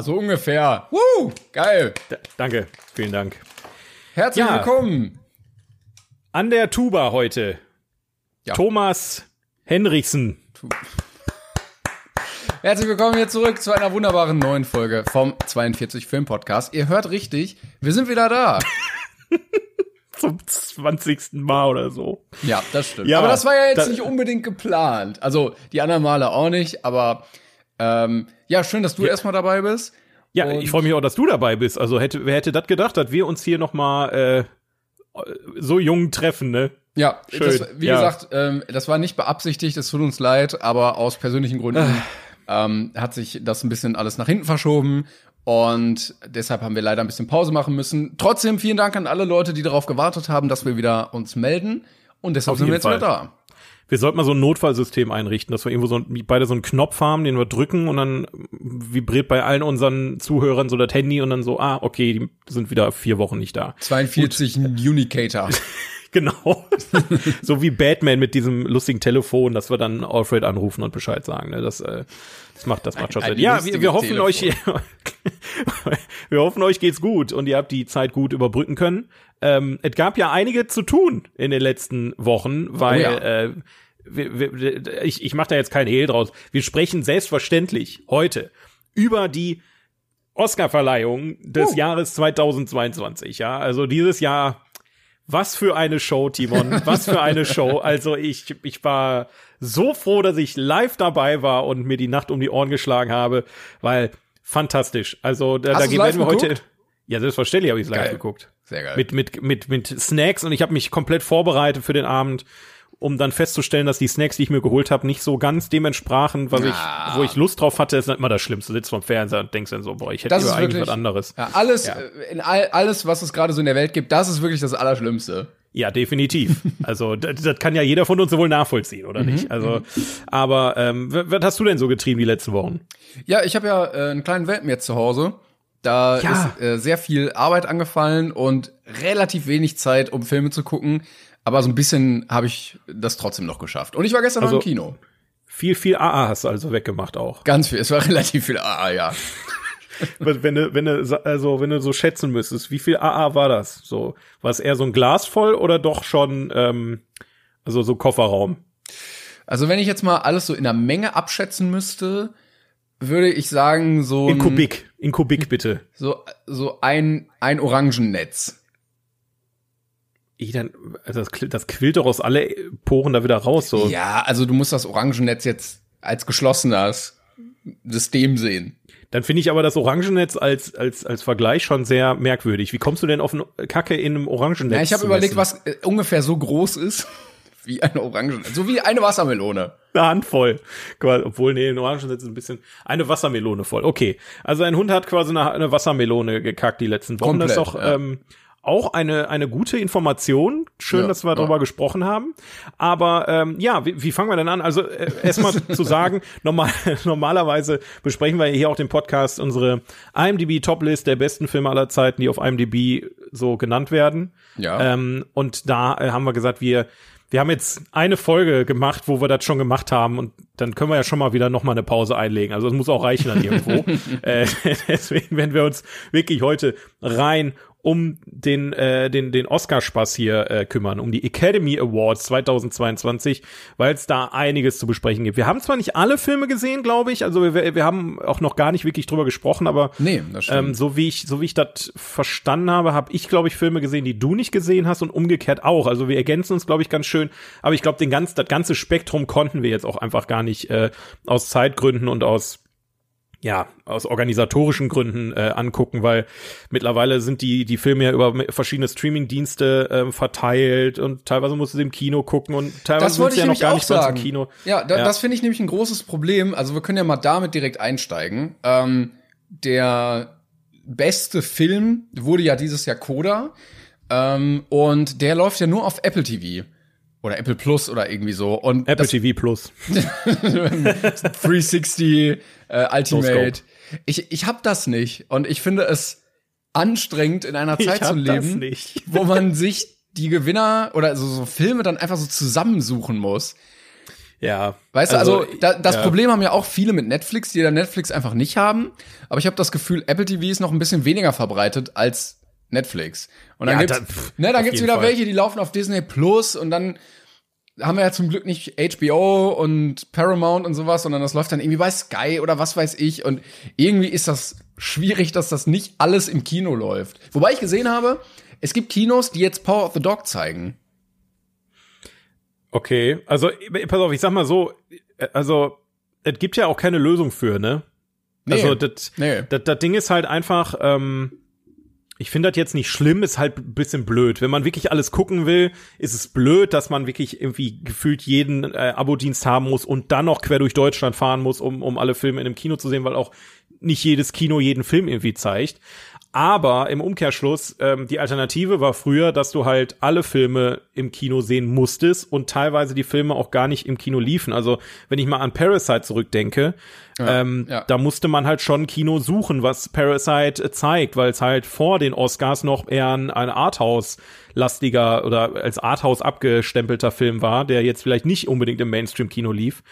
Ja, so ungefähr. Woo, geil. Da, danke, vielen Dank. Herzlich Ja. willkommen. An der Tuba heute Ja. Thomas Henriksen. Herzlich willkommen hier zurück zu einer wunderbaren neuen Folge vom 42 Film Podcast. Ihr hört richtig, wir sind wieder da. Zum 20. Mal oder so. Ja, das stimmt. Ja, aber das war ja jetzt da- nicht unbedingt geplant. Also die anderen Male auch nicht, aber ähm, ja, schön, dass du erstmal dabei bist. Ja, Und- ich freue mich auch, dass du dabei bist. Also hätte, wer hätte das gedacht, dass wir uns hier noch mal äh, so jung treffen, ne? Ja, Schön, Das, wie ja. gesagt, ähm, das war nicht beabsichtigt, es tut uns leid, aber aus persönlichen Gründen ähm, hat sich das ein bisschen alles nach hinten verschoben und deshalb haben wir leider ein bisschen Pause machen müssen. Trotzdem vielen Dank an alle Leute, die darauf gewartet haben, dass wir wieder uns melden und deshalb Auf sind wir jetzt wieder Fall. da. Wir sollten mal so ein Notfallsystem einrichten, dass wir irgendwo so ein, beide so einen Knopf haben, den wir drücken und dann vibriert bei allen unseren Zuhörern so das Handy und dann so, ah, okay, die sind wieder vier Wochen nicht da. 42 Unicator. Genau. so wie Batman mit diesem lustigen Telefon, dass wir dann Alfred anrufen und Bescheid sagen. Ne? Das, äh, das macht, das macht schon Sinn. Ja, wir, wir hoffen Telefon. euch, wir hoffen euch geht's gut und ihr habt die Zeit gut überbrücken können. Ähm, es gab ja einige zu tun in den letzten Wochen, weil Oh ja. äh, wir, wir, ich, ich mache da jetzt kein Hehl draus. Wir sprechen selbstverständlich heute über die Oscar-Verleihung des Jahres 2022. Ja, also dieses Jahr was für eine Show, Timon. Was für eine Show. Also ich, ich war so froh, dass ich live dabei war und mir die Nacht um die Ohren geschlagen habe, weil fantastisch. Also da, Hast da gehen wir heute. geguckt? Ja, selbstverständlich habe ich es live Geil. geguckt. Sehr geil. Mit, mit, mit, mit Snacks und ich habe mich komplett vorbereitet für den Abend, um dann festzustellen, dass die Snacks, die ich mir geholt habe, nicht so ganz dem entsprachen, was Ja. ich, wo ich Lust drauf hatte, ist immer das Schlimmste. Du sitzt vom Fernseher und denkst dann so, boah, ich hätte lieber eigentlich was anderes. Ja, alles, Ja. äh, in all, alles, was es gerade so in der Welt gibt, das ist wirklich das Allerschlimmste. Ja, definitiv. Also das, das kann ja jeder von uns wohl nachvollziehen, oder Mhm, nicht? Also, aber ähm, was hast du denn so getrieben die letzten Wochen? Ja, ich habe ja äh, einen kleinen Welpen jetzt zu Hause. Da Ja. ist äh, sehr viel Arbeit angefallen und relativ wenig Zeit, um Filme zu gucken. Aber so ein bisschen habe ich das trotzdem noch geschafft. Und ich war gestern Also- noch im Kino. Viel, viel AA hast du also weggemacht auch. Ganz viel. Es war relativ viel. Ah, ja. wenn du, wenn du, also wenn du so schätzen müsstest, wie viel AA war das? So, war es eher so ein Glas voll oder doch schon, ähm, also so Kofferraum? Also wenn ich jetzt mal alles so in der Menge abschätzen müsste, würde ich sagen so In Kubik, in Kubik bitte. so so ein ein Orangennetz. Ich dann, also das, quillt- das quillt doch aus alle Poren da wieder raus. So. Ja, also du musst das Orangennetz jetzt als geschlossenes System sehen. Dann finde ich aber das Orangennetz als, als, als Vergleich schon sehr merkwürdig. Wie kommst du denn auf eine Kacke in einem Orangennetz? Ja, ich habe überlegt, was äh, ungefähr so groß ist wie eine Orange, so wie eine Wassermelone. Eine Handvoll. Obwohl, nee, ein Orangennetz ist ein bisschen. Eine Wassermelone voll. Okay. Also ein Hund hat quasi eine, eine Wassermelone gekackt die letzten Wochen. das ist Komplett, doch ja. ähm, auch eine, eine gute Information. Schön, Ja, dass wir ja. darüber gesprochen haben. Aber ähm, ja, wie, wie fangen wir denn an? Also äh, erstmal zu sagen, normal, normalerweise besprechen wir hier auch den Podcast, unsere IMDb-Toplist der besten Filme aller Zeiten, die auf IMDb so genannt werden. Ja. Ähm, und da äh, haben wir gesagt, wir wir haben jetzt eine Folge gemacht, wo wir das schon gemacht haben und dann können wir ja schon mal wieder noch mal eine Pause einlegen. Also es muss auch reichen dann irgendwo. äh, deswegen werden wir uns wirklich heute rein um den äh, den den Oscarspaß hier äh, kümmern, um die Academy Awards 2022, weil es da einiges zu besprechen gibt. Wir haben zwar nicht alle Filme gesehen, glaube ich, also wir, wir haben auch noch gar nicht wirklich drüber gesprochen, aber Nee, ähm, so wie ich so wie ich das verstanden habe, habe ich glaube ich Filme gesehen, die du nicht gesehen hast und umgekehrt auch. Also wir ergänzen uns glaube ich ganz schön, aber ich glaube den ganz das ganze Spektrum konnten wir jetzt auch einfach gar nicht äh, aus Zeitgründen und aus ja, aus organisatorischen Gründen äh, angucken, weil mittlerweile sind die die Filme ja über verschiedene Streaming-Dienste äh, verteilt und teilweise musst du sie im Kino gucken und teilweise sind sie ja noch gar nicht sagen. im Kino. Ja, da, Ja. das finde ich nämlich ein großes Problem. Also wir können ja mal damit direkt einsteigen. Ähm, der beste Film wurde ja dieses Jahr Coda. Ähm, und der läuft ja nur auf Apple TV. Oder Apple Plus oder irgendwie so. Und Apple TV Plus. 360 äh, Ultimate. Ich, ich hab das nicht. Und ich finde es anstrengend, in einer Zeit zu leben, wo man sich die Gewinner oder so, so Filme dann einfach so zusammensuchen muss. Ja. Weißt du, also da, das ja. Problem haben ja auch viele mit Netflix, die dann Netflix einfach nicht haben. Aber ich habe das Gefühl, Apple TV ist noch ein bisschen weniger verbreitet als Netflix. Und dann Ja, gibt's, da- pff, ne, dann gibt's wieder Fall. welche, die laufen auf Disney Plus und dann haben wir ja zum Glück nicht HBO und Paramount und sowas, sondern das läuft dann irgendwie bei Sky oder was weiß ich. Und irgendwie ist das schwierig, dass das nicht alles im Kino läuft. Wobei ich gesehen habe, es gibt Kinos, die jetzt Power of the Dog zeigen. Okay, also pass auf, ich sag mal so, also es gibt ja auch keine Lösung für, ne? Nee. Also das Nee. das das Ding ist halt einfach ähm, ich finde das jetzt nicht schlimm, ist halt ein bisschen blöd. Wenn man wirklich alles gucken will, ist es blöd, dass man wirklich irgendwie gefühlt jeden äh, Abo-Dienst haben muss und dann noch quer durch Deutschland fahren muss, um, um alle Filme in einem Kino zu sehen, weil auch nicht jedes Kino jeden Film irgendwie zeigt. Aber im Umkehrschluss, ähm, die Alternative war früher, dass du halt alle Filme im Kino sehen musstest und teilweise die Filme auch gar nicht im Kino liefen. Also wenn ich mal an Parasite zurückdenke, ähm, ja. da musste man halt schon Kino suchen, was Parasite zeigt, weil es halt vor den Oscars noch eher ein, ein Arthouse-lastiger oder als Arthouse abgestempelter Film war, der jetzt vielleicht nicht unbedingt im Mainstream-Kino lief.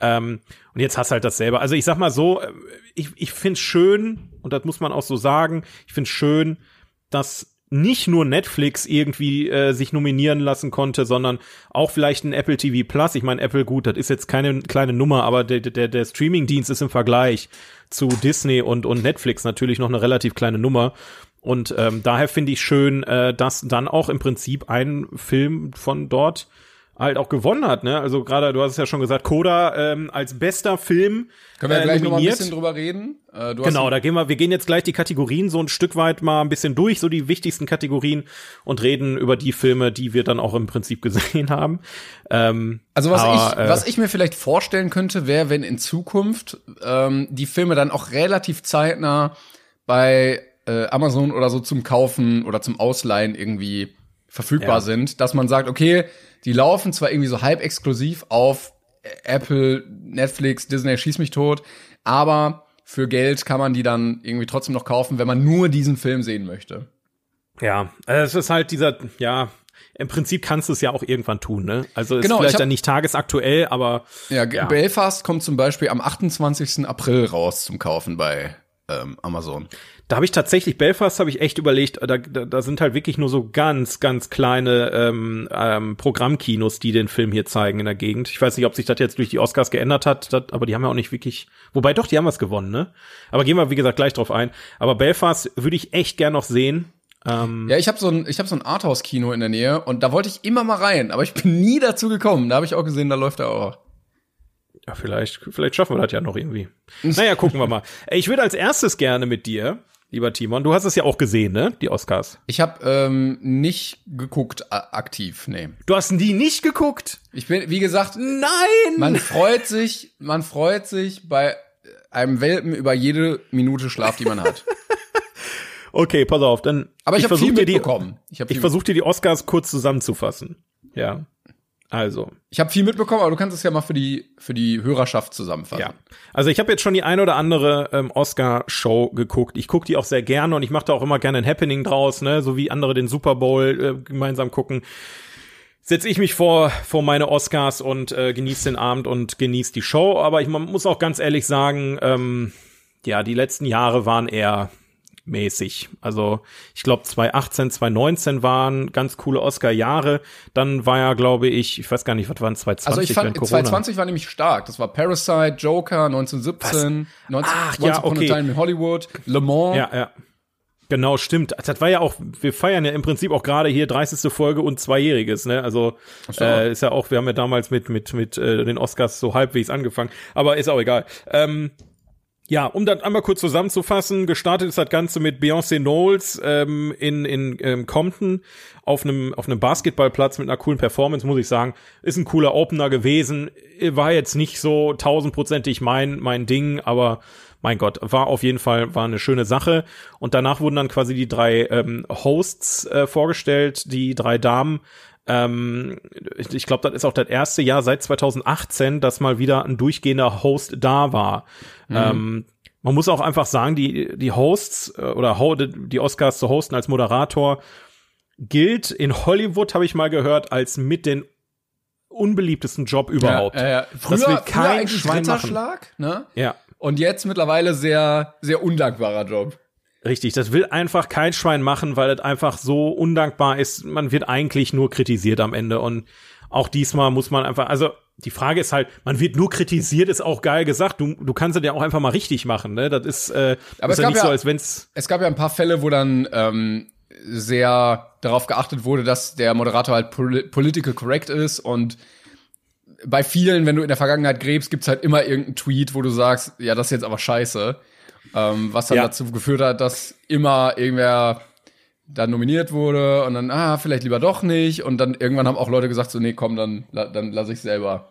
Ähm, und jetzt hast du halt dasselbe. Also ich sag mal so, äh, ich, ich find's schön, und das muss man auch so sagen, ich find's schön, dass nicht nur Netflix irgendwie äh, sich nominieren lassen konnte, sondern auch vielleicht ein Apple TV Plus. Ich meine, Apple, gut, das ist jetzt keine kleine Nummer, aber der, der, der Streaming-Dienst ist im Vergleich zu Disney und, und Netflix natürlich noch eine relativ kleine Nummer. Und ähm, daher finde ich schön, äh, dass dann auch im Prinzip ein Film von dort halt auch gewonnen hat. Ne? Also gerade, du hast es ja schon gesagt, Coda ähm, als bester Film Können wir äh, gleich noch mal ein bisschen drüber reden? Äh, Genau, da gehen wir, wir gehen jetzt gleich die Kategorien so ein Stück weit mal ein bisschen durch, so die wichtigsten Kategorien und reden über die Filme, die wir dann auch im Prinzip gesehen haben. Ähm, Also was aber, ich, äh, was ich mir vielleicht vorstellen könnte, wäre, wenn in Zukunft ähm, die Filme dann auch relativ zeitnah bei äh, Amazon oder so zum Kaufen oder zum Ausleihen irgendwie verfügbar Ja. sind, dass man sagt, okay, die laufen zwar irgendwie so halb exklusiv auf Apple, Netflix, Disney, schieß mich tot, aber für Geld kann man die dann irgendwie trotzdem noch kaufen, wenn man nur diesen Film sehen möchte. Ja, also es ist halt dieser, ja, im Prinzip kannst du es ja auch irgendwann tun, ne? Also ist Genau, ich vielleicht hab- dann nicht tagesaktuell, aber Ja, Ja. Belfast kommt zum Beispiel am 28. April raus zum Kaufen bei ähm, Amazon. Da habe ich tatsächlich, Belfast habe ich echt überlegt, da, da, da sind halt wirklich nur so ganz, ganz kleine ähm, ähm, Programmkinos, die den Film hier zeigen in der Gegend. Ich weiß nicht, ob sich das jetzt durch die Oscars geändert hat, das, aber die haben ja auch nicht wirklich, wobei doch, die haben was gewonnen, ne? Aber gehen wir, wie gesagt, gleich drauf ein. Aber Belfast würde ich echt gern noch sehen. Ähm, Ja, ich habe so ein, ich habe so ein Arthouse-Kino in der Nähe und da wollte ich immer mal rein, aber ich bin nie dazu gekommen. Da habe ich auch gesehen, da läuft er auch. ja, vielleicht, vielleicht schaffen wir das ja noch irgendwie. Naja, gucken wir mal. Ich würde als erstes gerne mit dir, lieber Timon, du hast es ja auch gesehen, ne? Die Oscars. Ich habe ähm, nicht geguckt aktiv, nee. Du hast die nicht geguckt? Ich bin, wie gesagt, Nein! man freut sich, man freut sich bei einem Welpen über jede Minute Schlaf, die man hat. Okay, pass auf, dann. Aber ich, habe versuch viel dir die- mitbekommen. Ich habe Ich versuche dir die Oscars kurz zusammenzufassen. Ja. Also, ich hab viel mitbekommen, aber du kannst es ja mal für die für die Hörerschaft zusammenfassen. ja. Also ich habe jetzt schon die ein oder andere ähm, Oscar-Show geguckt. Ich gucke die auch sehr gerne und ich mache da auch immer gerne ein Happening draus, ne, so wie andere den Super Bowl äh, gemeinsam gucken. Setze ich mich vor vor meine Oscars und äh, genieße den Abend und genieße die Show. Aber ich man muss auch ganz ehrlich sagen, ähm, ja, die letzten Jahre waren eher mäßig. Also ich glaube 2018, 2019 waren ganz coole Oscar-Jahre. Dann war ja, glaube ich, ich weiß gar nicht, was waren 2020 Also ich fand während Corona? 2020 war nämlich stark. Das war Parasite, Joker, 1917, 19, Ach, Once ja, Upon okay. in Hollywood, Le Mans. Ja, ja. Genau, stimmt. Das war ja auch, wir feiern ja im Prinzip auch gerade hier 30. Folge und Zweijähriges, ne? Also so. äh, ist ja auch, wir haben ja damals mit mit mit äh, den Oscars so halbwegs angefangen, aber ist auch egal. Ähm, ja, um das einmal kurz zusammenzufassen, gestartet ist das Ganze mit Beyoncé Knowles ähm, in, in ähm, Compton auf einem auf einem Basketballplatz mit einer coolen Performance, muss ich sagen. Ist ein cooler Opener gewesen. War jetzt nicht so tausendprozentig mein, mein Ding, aber mein Gott, war auf jeden Fall war eine schöne Sache. Und danach wurden dann quasi die drei ähm, Hosts äh, vorgestellt, die drei Damen. Ähm, ich glaube, das ist auch das erste Jahr seit 2018, dass mal wieder ein durchgehender Host da war. Ähm, man muss auch einfach sagen, die, die Hosts äh, oder die Oscars zu hosten als Moderator gilt in Hollywood, habe ich mal gehört, als mit den unbeliebtesten Job überhaupt. Ja, ja, ja. Früher, das will früher kein eigentlich Schwein machen. Ne? Ja, Und jetzt mittlerweile sehr, sehr undankbarer Job. Richtig. Das will einfach kein Schwein machen, weil das einfach so undankbar ist. Man wird eigentlich nur kritisiert am Ende. Und auch diesmal muss man einfach, also die Frage ist halt, man wird nur kritisiert, ist auch geil gesagt. Du, du kannst es ja auch einfach mal richtig machen, ne? Das ist, äh, Aber ist es ja gab nicht so, ja- als wenn's Es gab ja ein paar Fälle, wo dann ähm, sehr darauf geachtet wurde, dass der Moderator halt poli political correct ist und bei vielen, wenn du in der Vergangenheit gräbst, gibt's halt immer irgendeinen Tweet, wo du sagst, ja, das ist jetzt aber scheiße. Ähm, was dann Ja. dazu geführt hat, dass immer irgendwer dann nominiert wurde und dann, ah, vielleicht lieber doch nicht. Und dann irgendwann haben auch Leute gesagt, so, nee, komm, dann, dann lass ich selber.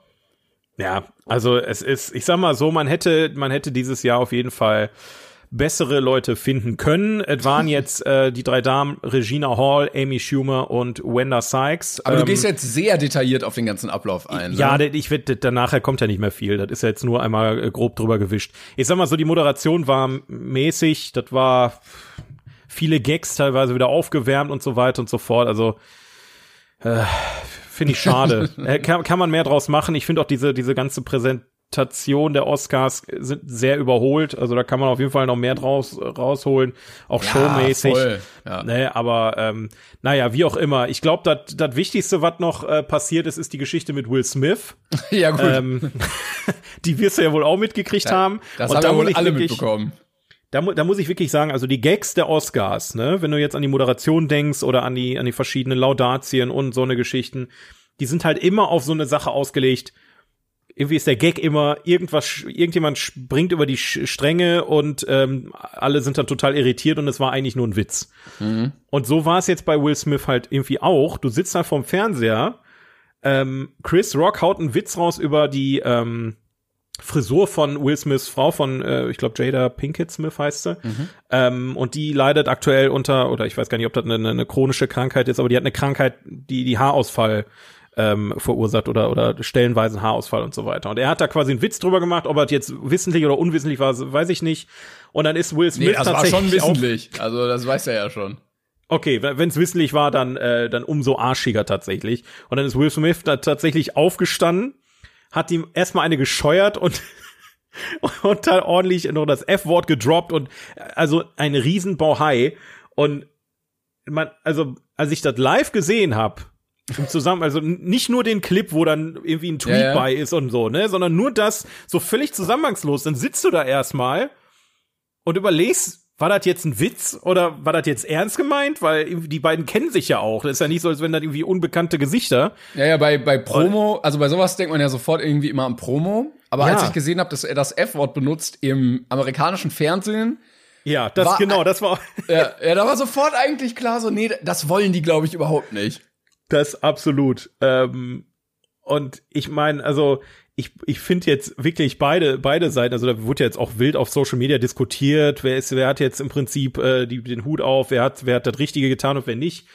Ja, also es ist, ich sag mal so, man hätte, man hätte dieses Jahr auf jeden Fall bessere Leute finden können. Es waren jetzt äh, die drei Damen Regina Hall, Amy Schumer und Wenda Sykes. Aber du Ähm, gehst jetzt sehr detailliert auf den ganzen Ablauf ein. ja, ne? ich wette, danach kommt ja nicht mehr viel. Das ist ja jetzt nur einmal äh, grob drüber gewischt. Ich sag mal so, die Moderation war mäßig. Das war viele Gags teilweise wieder aufgewärmt und so weiter und so fort. Also äh, finde ich schade. Äh, kann, kann man mehr draus machen. Ich finde auch diese diese ganze Präsentation der Oscars sind sehr überholt. Also da kann man auf jeden Fall noch mehr draus rausholen, auch showmäßig. voll. Ja. Ne, aber ähm, naja, wie auch immer. Ich glaube, das Wichtigste, was noch äh, passiert ist, ist die Geschichte mit Will Smith. ja, gut. ähm, die wirst du ja wohl auch mitgekriegt haben. das Und haben da wir muss wohl ich alle wirklich- mitbekommen. Da, da muss ich wirklich sagen, also die Gags der Oscars, ne, wenn du jetzt an die Moderation denkst oder an die, an die verschiedenen Laudatien und so eine Geschichten, die sind halt immer auf so eine Sache ausgelegt. Irgendwie ist der Gag immer, irgendwas, irgendjemand springt über die Stränge und ähm, alle sind dann total irritiert und es war eigentlich nur ein Witz. Und so war es jetzt bei Will Smith halt irgendwie auch. Du sitzt da vorm Fernseher, ähm, Chris Rock haut einen Witz raus über die ähm, Frisur von Will Smiths Frau von, äh, ich glaube, Jada Pinkett Smith heißt sie. Ähm, und die leidet aktuell unter, oder ich weiß gar nicht, ob das eine, eine chronische Krankheit ist, aber die hat eine Krankheit, die die Haarausfall ähm, verursacht oder, oder stellenweise Haarausfall und so weiter. Und er hat da quasi einen Witz drüber gemacht, ob er jetzt wissentlich oder unwissentlich war, weiß ich nicht. Und dann ist Will Smith Nee, das war schon tatsächlich wissentlich. Also, das weiß er ja schon. Okay, wenn es wissentlich war, dann äh, dann umso arschiger tatsächlich. Und dann ist Will Smith da tatsächlich aufgestanden, hat ihm erstmal eine gescheuert und und dann ordentlich noch das F-Wort gedroppt und also ein Riesenbauhai und man also als ich das live gesehen habe im zusammen also nicht nur den Clip, wo dann irgendwie ein Tweet Ja, ja. bei ist und so, ne, sondern nur das so völlig zusammenhangslos, dann sitzt du da erstmal und überlegst, war das jetzt ein Witz oder war das jetzt ernst gemeint? Weil die beiden kennen sich ja auch. Das ist ja nicht so, als wenn das irgendwie unbekannte Gesichter. Ja, ja, bei, bei Promo, also bei sowas denkt man ja sofort irgendwie immer an Promo. Aber Ja. als ich gesehen habe, dass er das F-Wort benutzt im amerikanischen Fernsehen, Ja, das War- genau, das war ja, ja, da war sofort eigentlich klar so, nee, das wollen die, glaube ich, überhaupt nicht. Das absolut. Ähm, und ich meine, also ich, ich finde jetzt wirklich beide, beide Seiten, also da wurde ja jetzt auch wild auf Social Media diskutiert, wer ist, wer hat jetzt im Prinzip äh, die, den Hut auf, wer hat, wer hat das Richtige getan und wer nicht.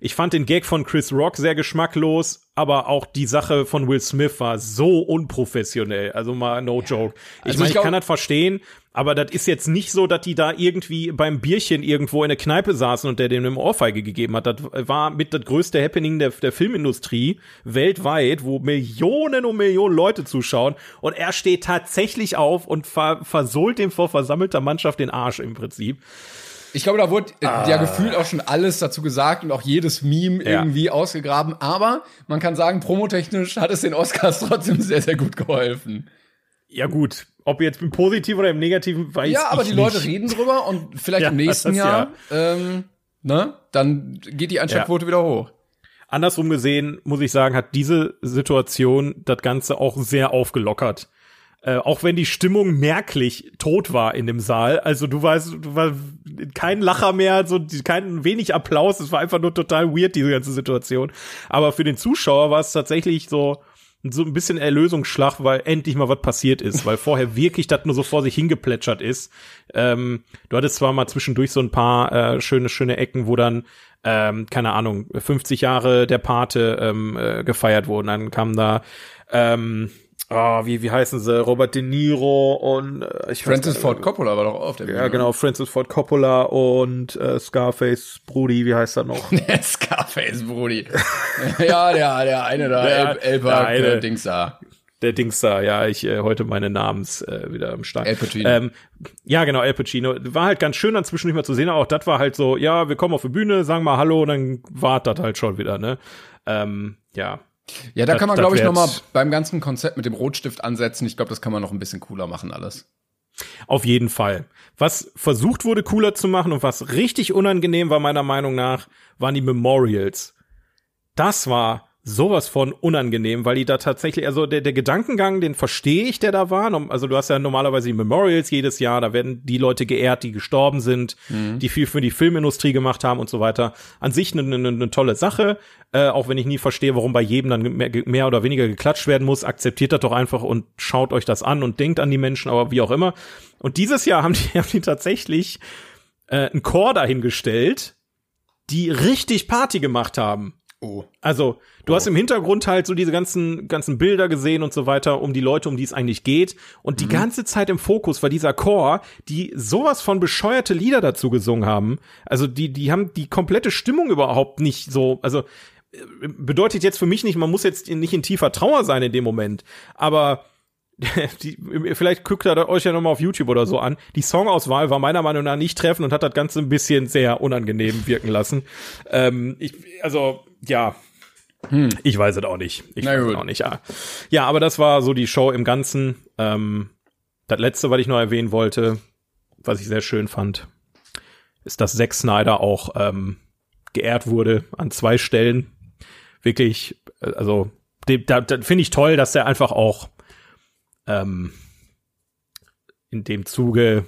Ich fand den Gag von Chris Rock sehr geschmacklos, aber auch die Sache von Will Smith war so unprofessionell. Also mal no joke. Ich Also meine, ich ich kann das verstehen, aber das ist jetzt nicht so, dass die da irgendwie beim Bierchen irgendwo in der Kneipe saßen und der dem eine Ohrfeige gegeben hat. Das war mit das größte Happening der, der Filmindustrie weltweit, wo Millionen und Millionen Leute zuschauen und er steht tatsächlich auf und ver versohlt dem vor versammelter Mannschaft den Arsch im Prinzip. Ich glaube, da wurde äh, ja gefühlt auch schon alles dazu gesagt und auch jedes Meme Ja. irgendwie ausgegraben. Aber man kann sagen, promotechnisch hat es den Oscars trotzdem sehr, sehr gut geholfen. Ja gut, ob jetzt im Positiven oder im Negativen, weiß Ja, aber ich die nicht. Leute reden drüber und vielleicht Ja, im nächsten Jahr, ähm, ne, dann geht die Einschaltquote wieder hoch. Andersrum gesehen, muss ich sagen, hat diese Situation das Ganze auch sehr aufgelockert. Äh, auch wenn die Stimmung merklich tot war in dem Saal. Also du weißt, du war kein Lacher mehr, so kein wenig Applaus. Es war einfach nur total weird, diese ganze Situation. Aber für den Zuschauer war es tatsächlich so, so ein bisschen Erlösungsschlag, weil endlich mal was passiert ist, weil vorher wirklich das nur so vor sich hingeplätschert ist. Ähm, du hattest zwar mal zwischendurch so ein paar äh, schöne, schöne Ecken, wo dann, ähm, keine Ahnung, 50 Jahre der Pate ähm, äh, gefeiert wurden. Dann kam da, ähm, oh, wie, wie heißen sie, Robert De Niro und äh, ich weiß Francis gar- Ford Coppola war doch auf der Ja, genau, Francis Ford Coppola und äh, Scarface Brudi, wie heißt er noch? Scarface, Brudi. ja, der, der eine da, Der- El, El der Dings da. Der Dings da, ja, ich äh, heute meine Namens äh, wieder am Start. Al Pacino. Ähm, ja, genau, El Pacino. War halt ganz schön dann zwischendurch mal zu sehen, aber auch das war halt so, ja, wir kommen auf die Bühne, sagen mal Hallo, und dann war das halt schon wieder, ne? Ähm, ja. Ja, da Das- kann man, glaube ich, wär noch mal jetzt- beim ganzen Konzept mit dem Rotstift ansetzen. Ich glaube, das kann man noch ein bisschen cooler machen alles. Auf jeden Fall. Was versucht wurde, cooler zu machen und was richtig unangenehm war, meiner Meinung nach, waren die Memorials. Das war sowas von unangenehm, weil die da tatsächlich, also der, der Gedankengang, den verstehe ich, der da war. Also du hast ja normalerweise die Memorials jedes Jahr, da werden die Leute geehrt, die gestorben sind, die viel für die Filmindustrie gemacht haben und so weiter. An sich eine, eine, eine tolle Sache, äh, auch wenn ich nie verstehe, warum bei jedem dann mehr, mehr oder weniger geklatscht werden muss. Akzeptiert das doch einfach und schaut euch das an und denkt an die Menschen, aber wie auch immer. Und dieses Jahr haben die, haben die tatsächlich äh, einen Chor dahingestellt, die richtig Party gemacht haben. Oh. Also, du hast im Hintergrund halt so diese ganzen, ganzen Bilder gesehen und so weiter, um die Leute, um die es eigentlich geht. Und die ganze Zeit im Fokus war dieser Chor, die sowas von bescheuerte Lieder dazu gesungen haben. Also, die, die haben die komplette Stimmung überhaupt nicht so, also, äh, bedeutet jetzt für mich nicht, man muss jetzt nicht in tiefer Trauer sein in dem Moment. Aber, die, vielleicht guckt ihr euch ja nochmal auf YouTube oder so an. Die Songauswahl war meiner Meinung nach nicht treffend und hat das Ganze ein bisschen sehr unangenehm wirken lassen. Ähm, ich, also, ja. Ich weiß es auch nicht. Ich Na weiß es gut. auch nicht, ja. Ja, aber das war so die Show im Ganzen. Ähm, das letzte, was ich noch erwähnen wollte, was ich sehr schön fand, ist, dass Zack Snyder auch ähm, geehrt wurde an zwei Stellen. Wirklich, äh, also, da, da finde ich toll, dass er einfach auch ähm, in dem Zuge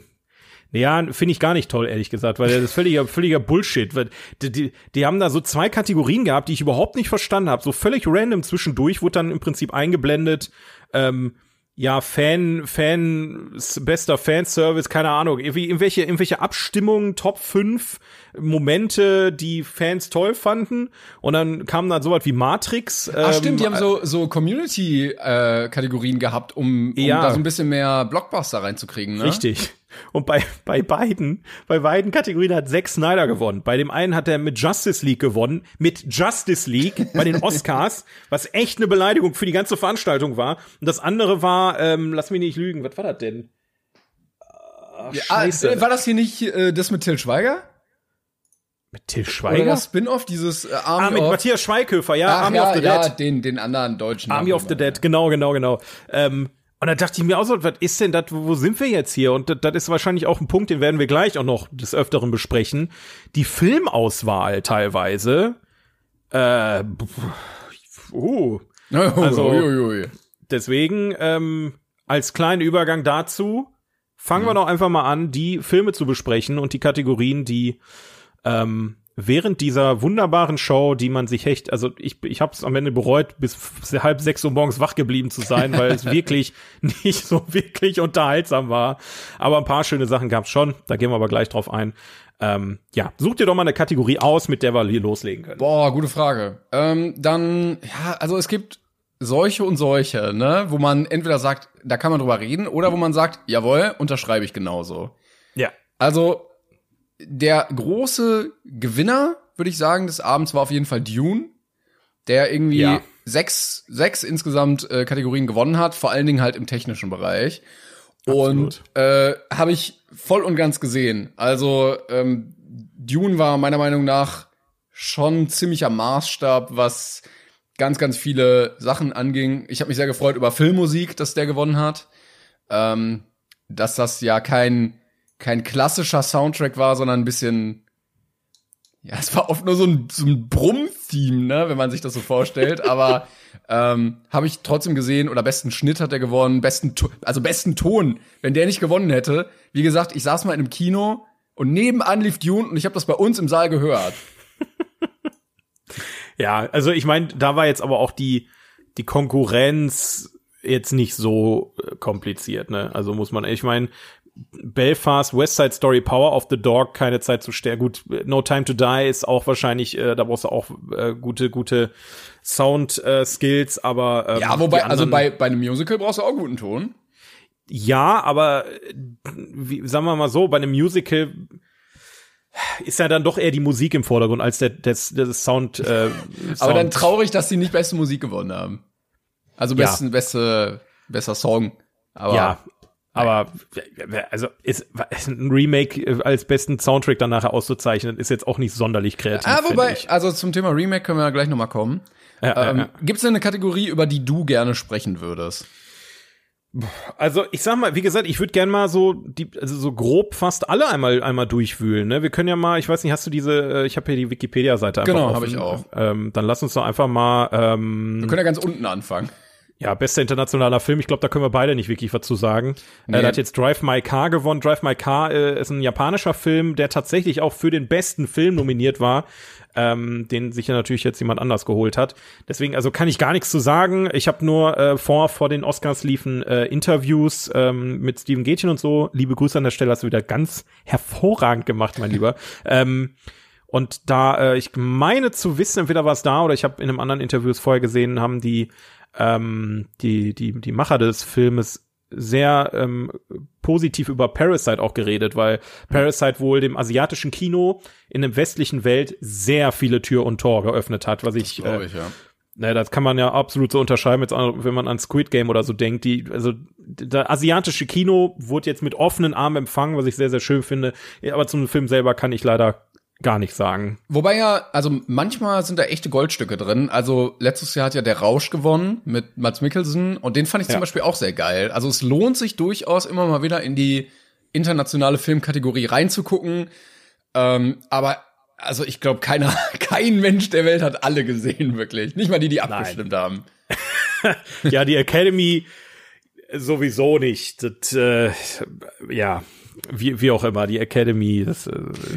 ja, finde ich gar nicht toll, ehrlich gesagt, weil das ist völliger, völliger Bullshit. Die, die, die haben da so zwei Kategorien gehabt, die ich überhaupt nicht verstanden habe. So völlig random zwischendurch wurde dann im Prinzip eingeblendet, ähm, ja, Fan, Fan, bester Fanservice, keine Ahnung, irgendwie irgendwelche, irgendwelche Abstimmungen, Top 5 Momente, die Fans toll fanden. Und dann kam dann sowas wie Matrix. Ach ähm, stimmt, die haben so, so Community-Kategorien gehabt, um, um Ja. da so ein bisschen mehr Blockbuster reinzukriegen, ne? Richtig. Und bei, bei beiden, bei beiden Kategorien hat Zack Snyder gewonnen. Bei dem einen hat er mit Justice League gewonnen, mit Justice League bei den Oscars, was echt eine Beleidigung für die ganze Veranstaltung war. Und das andere war, ähm, lass mich nicht lügen, was war das denn? Ja, ah, Scheiße. äh, war das hier nicht äh, das mit Till Schweiger? mit Till Oder Schweiger? das Spin-off, dieses äh, Army Ah, mit of... Matthias Schweighöfer, ja, Ach, Army ja, of the ja, Dead. den, den anderen deutschen. Army of the Dead, genau, genau, genau. Ähm, und da dachte ich mir auch so, was ist denn das, wo sind wir jetzt hier? Und das, ist wahrscheinlich auch ein Punkt, den werden wir gleich auch noch des Öfteren besprechen. Die Filmauswahl teilweise, äh, uh, Also, deswegen, ähm, als kleinen Übergang dazu, fangen wir doch einfach mal an, die Filme zu besprechen und die Kategorien, die ähm, während dieser wunderbaren Show, die man sich echt, also ich, ich habe es am Ende bereut, bis halb sechs Uhr morgens wach geblieben zu sein, weil es wirklich nicht so wirklich unterhaltsam war. Aber ein paar schöne Sachen gab es schon, da gehen wir aber gleich drauf ein. Ähm, ja, such dir doch mal eine Kategorie aus, mit der wir hier loslegen können. Boah, gute Frage. Ähm, dann, ja, also es gibt solche und solche, ne, wo man entweder sagt, da kann man drüber reden, oder wo man sagt, jawohl, unterschreibe ich genauso. Ja. Also, der große Gewinner, würde ich sagen, des Abends war auf jeden Fall Dune, der irgendwie Ja. sechs, sechs insgesamt äh, Kategorien gewonnen hat, vor allen Dingen halt im technischen Bereich. Absolut. Und äh, habe ich voll und ganz gesehen. Also ähm, Dune war meiner Meinung nach schon ziemlicher Maßstab, was ganz, ganz viele Sachen anging. Ich habe mich sehr gefreut über Filmmusik, dass der gewonnen hat. Ähm, dass das ja kein, kein klassischer Soundtrack war, sondern ein bisschen ja, es war oft nur so ein, so ein Brumm-Theme, ne, wenn man sich das so vorstellt. Aber ähm, habe ich trotzdem gesehen, oder besten Schnitt hat er gewonnen, besten, also besten Ton. Wenn der nicht gewonnen hätte, wie gesagt, ich saß mal in einem Kino und nebenan lief Dune und ich habe das bei uns im Saal gehört. Ja, also ich meine, da war jetzt aber auch die, die Konkurrenz jetzt nicht so äh, kompliziert, ne? Also muss man, ich meine, Belfast, West Side Story, Power of the Dog, keine Zeit zu sterben. Gut, No Time to Die ist auch wahrscheinlich, äh, da brauchst du auch äh, gute, gute Sound äh, Skills, aber ähm, Ja, wobei, also bei, bei einem Musical brauchst du auch guten Ton. Ja, aber äh, wie, sagen wir mal so, bei einem Musical ist ja dann doch eher die Musik im Vordergrund als der, des, des Sound. Äh, Aber Sound. dann traurig, dass sie nicht beste Musik gewonnen haben. Also Ja. besten, beste, besser Song. Aber Ja, aber also ist, ein Remake äh, als besten Soundtrack dann nachher auszuzeichnen, ist jetzt auch nicht sonderlich kreativ. Ah, wobei, ich. also zum Thema Remake können wir ja gleich noch mal kommen. Ja, ähm, ja, ja. Gibt es denn eine Kategorie, über die du gerne sprechen würdest? Also ich sag mal, wie gesagt, ich würde gern mal so die, also so grob fast alle einmal einmal durchwühlen. Ne? Wir können ja mal, ich weiß nicht, hast du diese? äh, Ich habe hier die Wikipedia-Seite. Genau, offen. hab ich auch. Ähm, dann lass uns doch einfach mal. Ähm, Wir können ja ganz unten anfangen. Ja, bester internationaler Film. Ich glaube, da können wir beide nicht wirklich was zu sagen. Nee. Äh, da hat jetzt Drive My Car gewonnen. Drive My Car äh, ist ein japanischer Film, der tatsächlich auch für den besten Film nominiert war, ähm, den sich ja natürlich jetzt jemand anders geholt hat. Deswegen, also kann ich gar nichts zu sagen. Ich habe nur äh, vor vor den Oscars liefen äh, Interviews ähm, mit Steven Gätchen und so. Liebe Grüße an der Stelle, hast du wieder ganz hervorragend gemacht, mein Lieber. ähm, und da, äh, ich meine zu wissen, entweder war es da oder ich habe in einem anderen Interviews vorher gesehen, haben die ähm, die, die, die Macher des Filmes sehr ähm, positiv über Parasite auch geredet, weil Parasite wohl dem asiatischen Kino in der westlichen Welt sehr viele Tür und Tor geöffnet hat, was ich, äh, ich, ja. naja, das kann man ja absolut so unterschreiben, jetzt, auch, wenn man an Squid Game oder so denkt. Die, also der asiatische Kino wurde jetzt mit offenen Armen empfangen, was ich sehr, sehr schön finde. Aber zum Film selber kann ich leider gar nicht sagen. Wobei ja, also manchmal sind da echte Goldstücke drin. Also letztes Jahr hat ja der Rausch gewonnen mit Mats Mikkelsen und den fand ich Ja. zum Beispiel auch sehr geil. Also es lohnt sich durchaus immer mal wieder in die internationale Filmkategorie reinzugucken. Ähm, aber also ich glaube, keiner, kein Mensch der Welt hat alle gesehen, wirklich. Nicht mal die, die abgestimmt haben. ja, die Academy sowieso nicht. Das, äh, ja, wie, wie auch immer, die Academy, das, äh,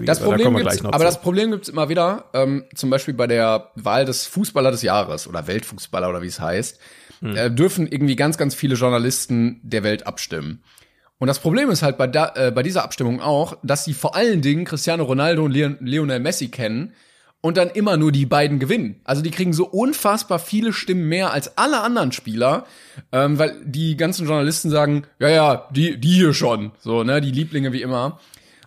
Das da Problem kommen wir gibt's, gleich noch aber zu. das Problem gibt's immer wieder, ähm, zum Beispiel bei der Wahl des Fußballer des Jahres oder Weltfußballer oder wie es heißt, Hm. äh, dürfen irgendwie ganz, ganz viele Journalisten der Welt abstimmen. Und das Problem ist halt bei, da, äh, bei dieser Abstimmung auch, dass sie vor allen Dingen Cristiano Ronaldo und Leon Lionel Messi kennen und dann immer nur die beiden gewinnen. Also die kriegen so unfassbar viele Stimmen mehr als alle anderen Spieler, ähm, weil die ganzen Journalisten sagen, ja, ja, die, die hier schon, so, ne, die Lieblinge wie immer.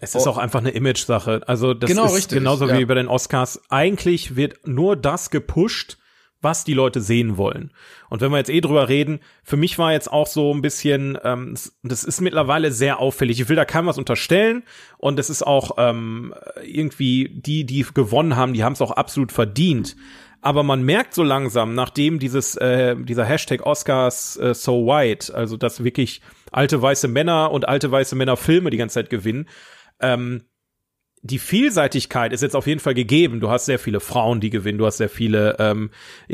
Es ist auch einfach eine Image-Sache. Also das Genau, ist richtig, genauso ja. wie bei den Oscars. Eigentlich wird nur das gepusht, was die Leute sehen wollen. Und wenn wir jetzt eh drüber reden, für mich war jetzt auch so ein bisschen, ähm, das- das ist mittlerweile sehr auffällig. Ich will da keinem was unterstellen und es ist auch ähm, irgendwie die, die gewonnen haben, die haben es auch absolut verdient. Aber man merkt so langsam, nachdem dieses äh, dieser Hashtag Oscars äh, so white, also dass wirklich alte weiße Männer und alte weiße Männer Filme die ganze Zeit gewinnen, ähm, die Vielseitigkeit ist jetzt auf jeden Fall gegeben. Du hast sehr viele Frauen, die gewinnen. Du hast sehr viele, ähm,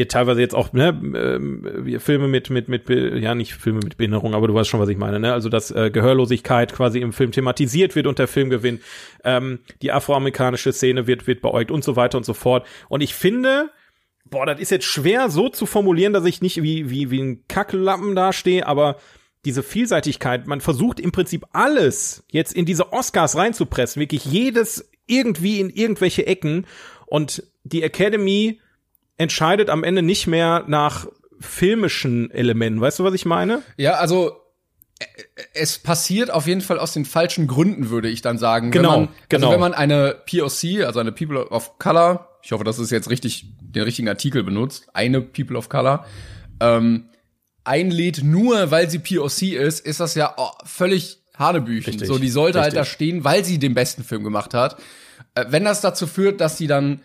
teilweise jetzt auch ne, ähm, Filme mit mit mit ja nicht Filme mit Behinderung, aber du weißt schon, was ich meine. Ne? Also dass äh, Gehörlosigkeit quasi im Film thematisiert wird und der Film gewinnt. Ähm, die afroamerikanische Szene wird wird beäugt und so weiter und so fort. Und ich finde, boah, das ist jetzt schwer so zu formulieren, dass ich nicht wie wie wie ein Kacklappen dastehe, aber diese Vielseitigkeit, man versucht im Prinzip alles jetzt in diese Oscars reinzupressen, wirklich jedes irgendwie in irgendwelche Ecken und die Academy entscheidet am Ende nicht mehr nach filmischen Elementen. Weißt du, was ich meine? Ja, also es passiert auf jeden Fall aus den falschen Gründen, würde ich dann sagen. Genau, wenn man, genau. Also wenn man eine POC, also eine People of Color, ich hoffe, das ist jetzt richtig den richtigen Artikel benutzt, eine People of Color, ähm, einlädt, nur weil sie POC ist, ist das ja oh, völlig Hanebüchen. Richtig, so, die sollte halt richtig. da stehen, weil sie den besten Film gemacht hat. Äh, wenn das dazu führt, dass sie dann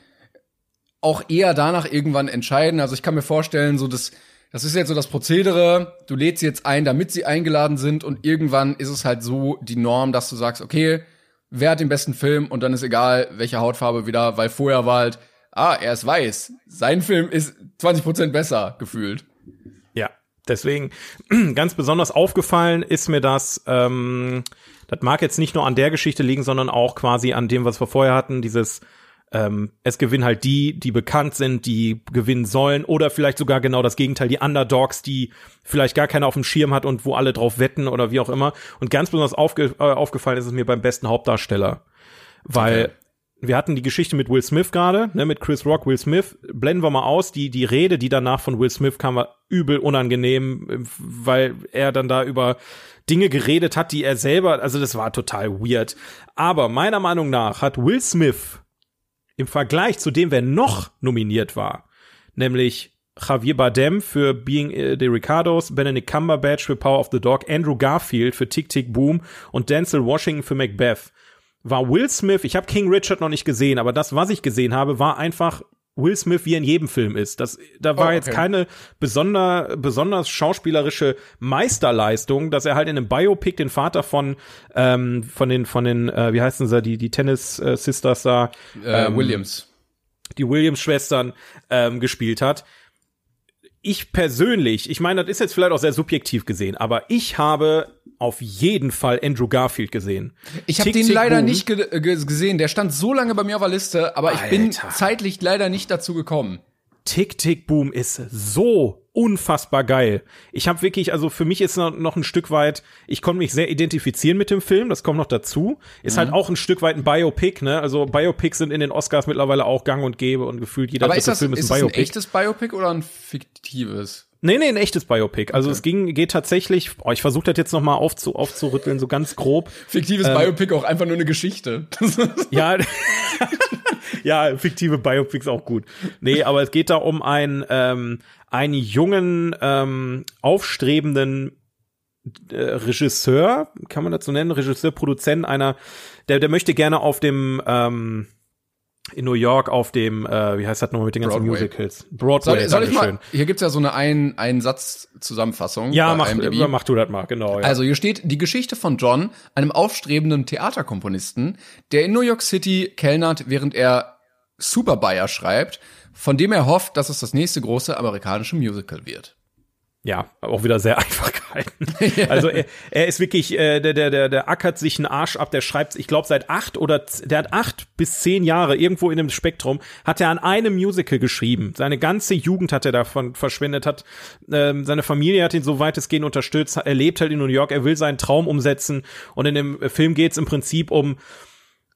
auch eher danach irgendwann entscheiden, also ich kann mir vorstellen, so das, das ist jetzt so das Prozedere, du lädst sie jetzt ein, damit sie eingeladen sind und irgendwann ist es halt so die Norm, dass du sagst, okay, wer hat den besten Film und dann ist egal, welche Hautfarbe wieder, weil vorher war halt, ah, er ist weiß, sein Film ist 20% besser gefühlt. Deswegen ganz besonders aufgefallen ist mir das, ähm, das mag jetzt nicht nur an der Geschichte liegen, sondern auch quasi an dem, was wir vorher hatten, dieses ähm, es gewinnen halt die, die bekannt sind, die gewinnen sollen, oder vielleicht sogar genau das Gegenteil, die Underdogs, die vielleicht gar keiner auf dem Schirm hat und wo alle drauf wetten oder wie auch immer. Und ganz besonders aufge äh, aufgefallen ist es mir beim besten Hauptdarsteller, weil okay. Wir hatten die Geschichte mit Will Smith gerade, ne, mit Chris Rock, Will Smith. Blenden wir mal aus, die die Rede, die danach von Will Smith kam, war übel unangenehm, weil er dann da über Dinge geredet hat, die er selber, also das war total weird. Aber meiner Meinung nach hat Will Smith im Vergleich zu dem, wer noch nominiert war, nämlich Javier Bardem für Being äh, the Ricardos, Benedict Cumberbatch für Power of the Dog, Andrew Garfield für Tick Tick Boom und Denzel Washington für Macbeth. War Will Smith, ich habe King Richard noch nicht gesehen, aber das, was ich gesehen habe, war einfach Will Smith wie in jedem Film ist. Das, da war oh, okay. jetzt keine besonder, besonders schauspielerische Meisterleistung, dass er halt in einem Biopic den Vater von, ähm, von den, von den, äh, wie heißen sie, die, die Tennis äh, Sisters da, äh, ähm, Williams. Die Williams-Schwestern ähm, gespielt hat ich persönlich, ich meine, das ist jetzt vielleicht auch sehr subjektiv gesehen, aber ich habe auf jeden Fall Andrew Garfield gesehen. Ich habe den Tick, leider Boom. nicht ge gesehen. Der stand so lange bei mir auf der Liste, aber Alter. ich bin zeitlich leider nicht dazu gekommen. Tick Tick Boom ist so unfassbar geil. Ich habe wirklich, also für mich ist noch, ein Stück weit, ich konnte mich sehr identifizieren mit dem Film, das kommt noch dazu. Ist halt mhm. halt auch ein Stück weit ein Biopic, ne? Also Biopics sind in den Oscars mittlerweile auch gang und gäbe und gefühlt jeder Aber ist das, Film ist, ist ein Biopic. Ist ein echtes Biopic oder ein fiktives? Nee, nee, ein echtes Biopic. Also okay. es ging, geht tatsächlich, oh, ich versuche das jetzt noch mal aufzu, aufzurütteln, so ganz grob. Fiktives ähm, Biopic auch einfach nur eine Geschichte. ja, ja, fiktive Biopics auch gut. Nee, aber es geht da um ein, ähm, einen jungen, ähm, aufstrebenden äh, Regisseur, kann man dazu nennen, Regisseur, Produzent einer, der, der möchte gerne auf dem, ähm, in New York auf dem, äh, wie heißt das nochmal mit den ganzen Broadway. Musicals? Broadway. Soll, soll ich mal, hier gibt's ja so eine ein, ein Satz Zusammenfassung. Ja, mach, mach du das mal, genau. Ja. Also hier steht die Geschichte von John, einem aufstrebenden Theaterkomponisten, der in New York City kellnert, während er Super Bayer schreibt von dem er hofft, dass es das nächste große amerikanische Musical wird. Ja, auch wieder sehr einfach gehalten. Also er, er ist wirklich, äh, der, der, der, der ackert sich einen Arsch ab, der schreibt, ich glaube, seit acht oder der hat acht bis zehn Jahre irgendwo in dem Spektrum, hat er an einem Musical geschrieben. Seine ganze Jugend hat er davon verschwendet, hat ähm, seine Familie hat ihn so weitestgehend unterstützt, er lebt halt in New York, er will seinen Traum umsetzen und in dem Film geht es im Prinzip um,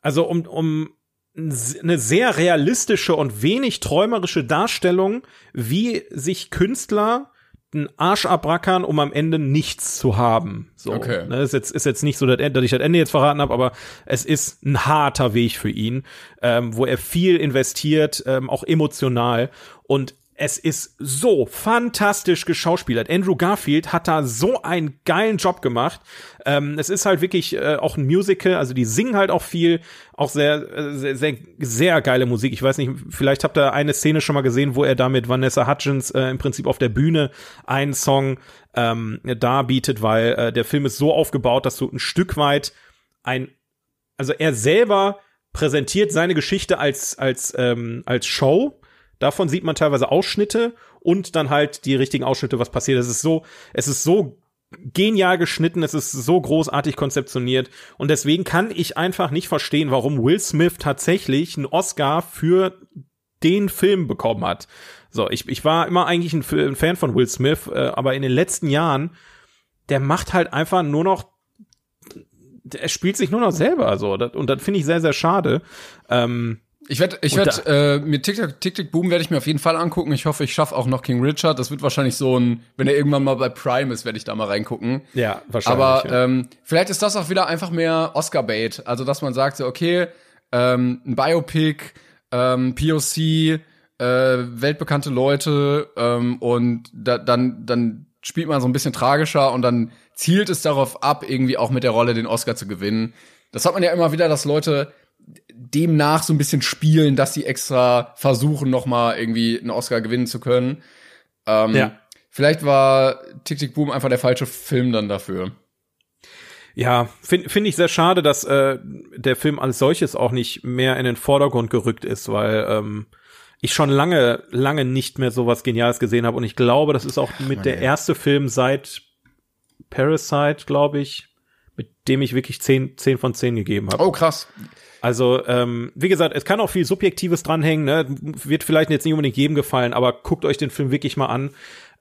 also um, um eine sehr realistische und wenig träumerische Darstellung, wie sich Künstler einen Arsch abrackern, um am Ende nichts zu haben. So, okay. Ne, ist jetzt ist jetzt nicht so, dass ich das Ende jetzt verraten habe, aber es ist ein harter Weg für ihn, ähm, wo er viel investiert, ähm, auch emotional. Und es ist so fantastisch geschauspielert. Andrew Garfield hat da so einen geilen Job gemacht. Ähm, es ist halt wirklich äh, auch ein Musical, also die singen halt auch viel, auch sehr, äh, sehr, sehr, sehr geile Musik. Ich weiß nicht, vielleicht habt ihr eine Szene schon mal gesehen, wo er da mit Vanessa Hudgens äh, im Prinzip auf der Bühne einen Song ähm, darbietet, weil äh, der Film ist so aufgebaut, dass du ein Stück weit ein, also er selber präsentiert seine Geschichte als als ähm, als Show Davon sieht man teilweise Ausschnitte und dann halt die richtigen Ausschnitte, was passiert. Es ist so, es ist so genial geschnitten, es ist so großartig konzeptioniert und deswegen kann ich einfach nicht verstehen, warum Will Smith tatsächlich einen Oscar für den Film bekommen hat. So, ich, ich war immer eigentlich ein, ein Fan von Will Smith, äh, aber in den letzten Jahren, der macht halt einfach nur noch er spielt sich nur noch selber so und das finde ich sehr sehr schade. Ähm, ich werde, ich werde äh, mir TikTok, TikTok Boom werde ich mir auf jeden Fall angucken. Ich hoffe, ich schaffe auch noch King Richard. Das wird wahrscheinlich so ein, wenn er irgendwann mal bei Prime ist, werde ich da mal reingucken. Ja, wahrscheinlich. Aber ja. ähm, vielleicht ist das auch wieder einfach mehr Oscar-Bait. Also dass man sagt so, okay, ähm, ein Biopic, ähm, POC, äh, weltbekannte Leute ähm, und da, dann dann spielt man so ein bisschen tragischer und dann zielt es darauf ab, irgendwie auch mit der Rolle den Oscar zu gewinnen. Das hat man ja immer wieder, dass Leute demnach so ein bisschen spielen, dass sie extra versuchen, noch mal irgendwie einen Oscar gewinnen zu können. Ähm, Ja. Vielleicht war Tick Tick Boom einfach der falsche Film dann dafür. Ja, finde find ich sehr schade, dass äh, der Film als solches auch nicht mehr in den Vordergrund gerückt ist, weil ähm, ich schon lange, lange nicht mehr sowas Geniales gesehen habe und ich glaube, das ist auch mit der erste Film seit Parasite, glaube ich, mit dem ich wirklich 10, 10 von 10 gegeben habe. Oh, krass. Also, ähm, wie gesagt, es kann auch viel Subjektives dranhängen, ne? wird vielleicht jetzt nicht unbedingt jedem gefallen, aber guckt euch den Film wirklich mal an.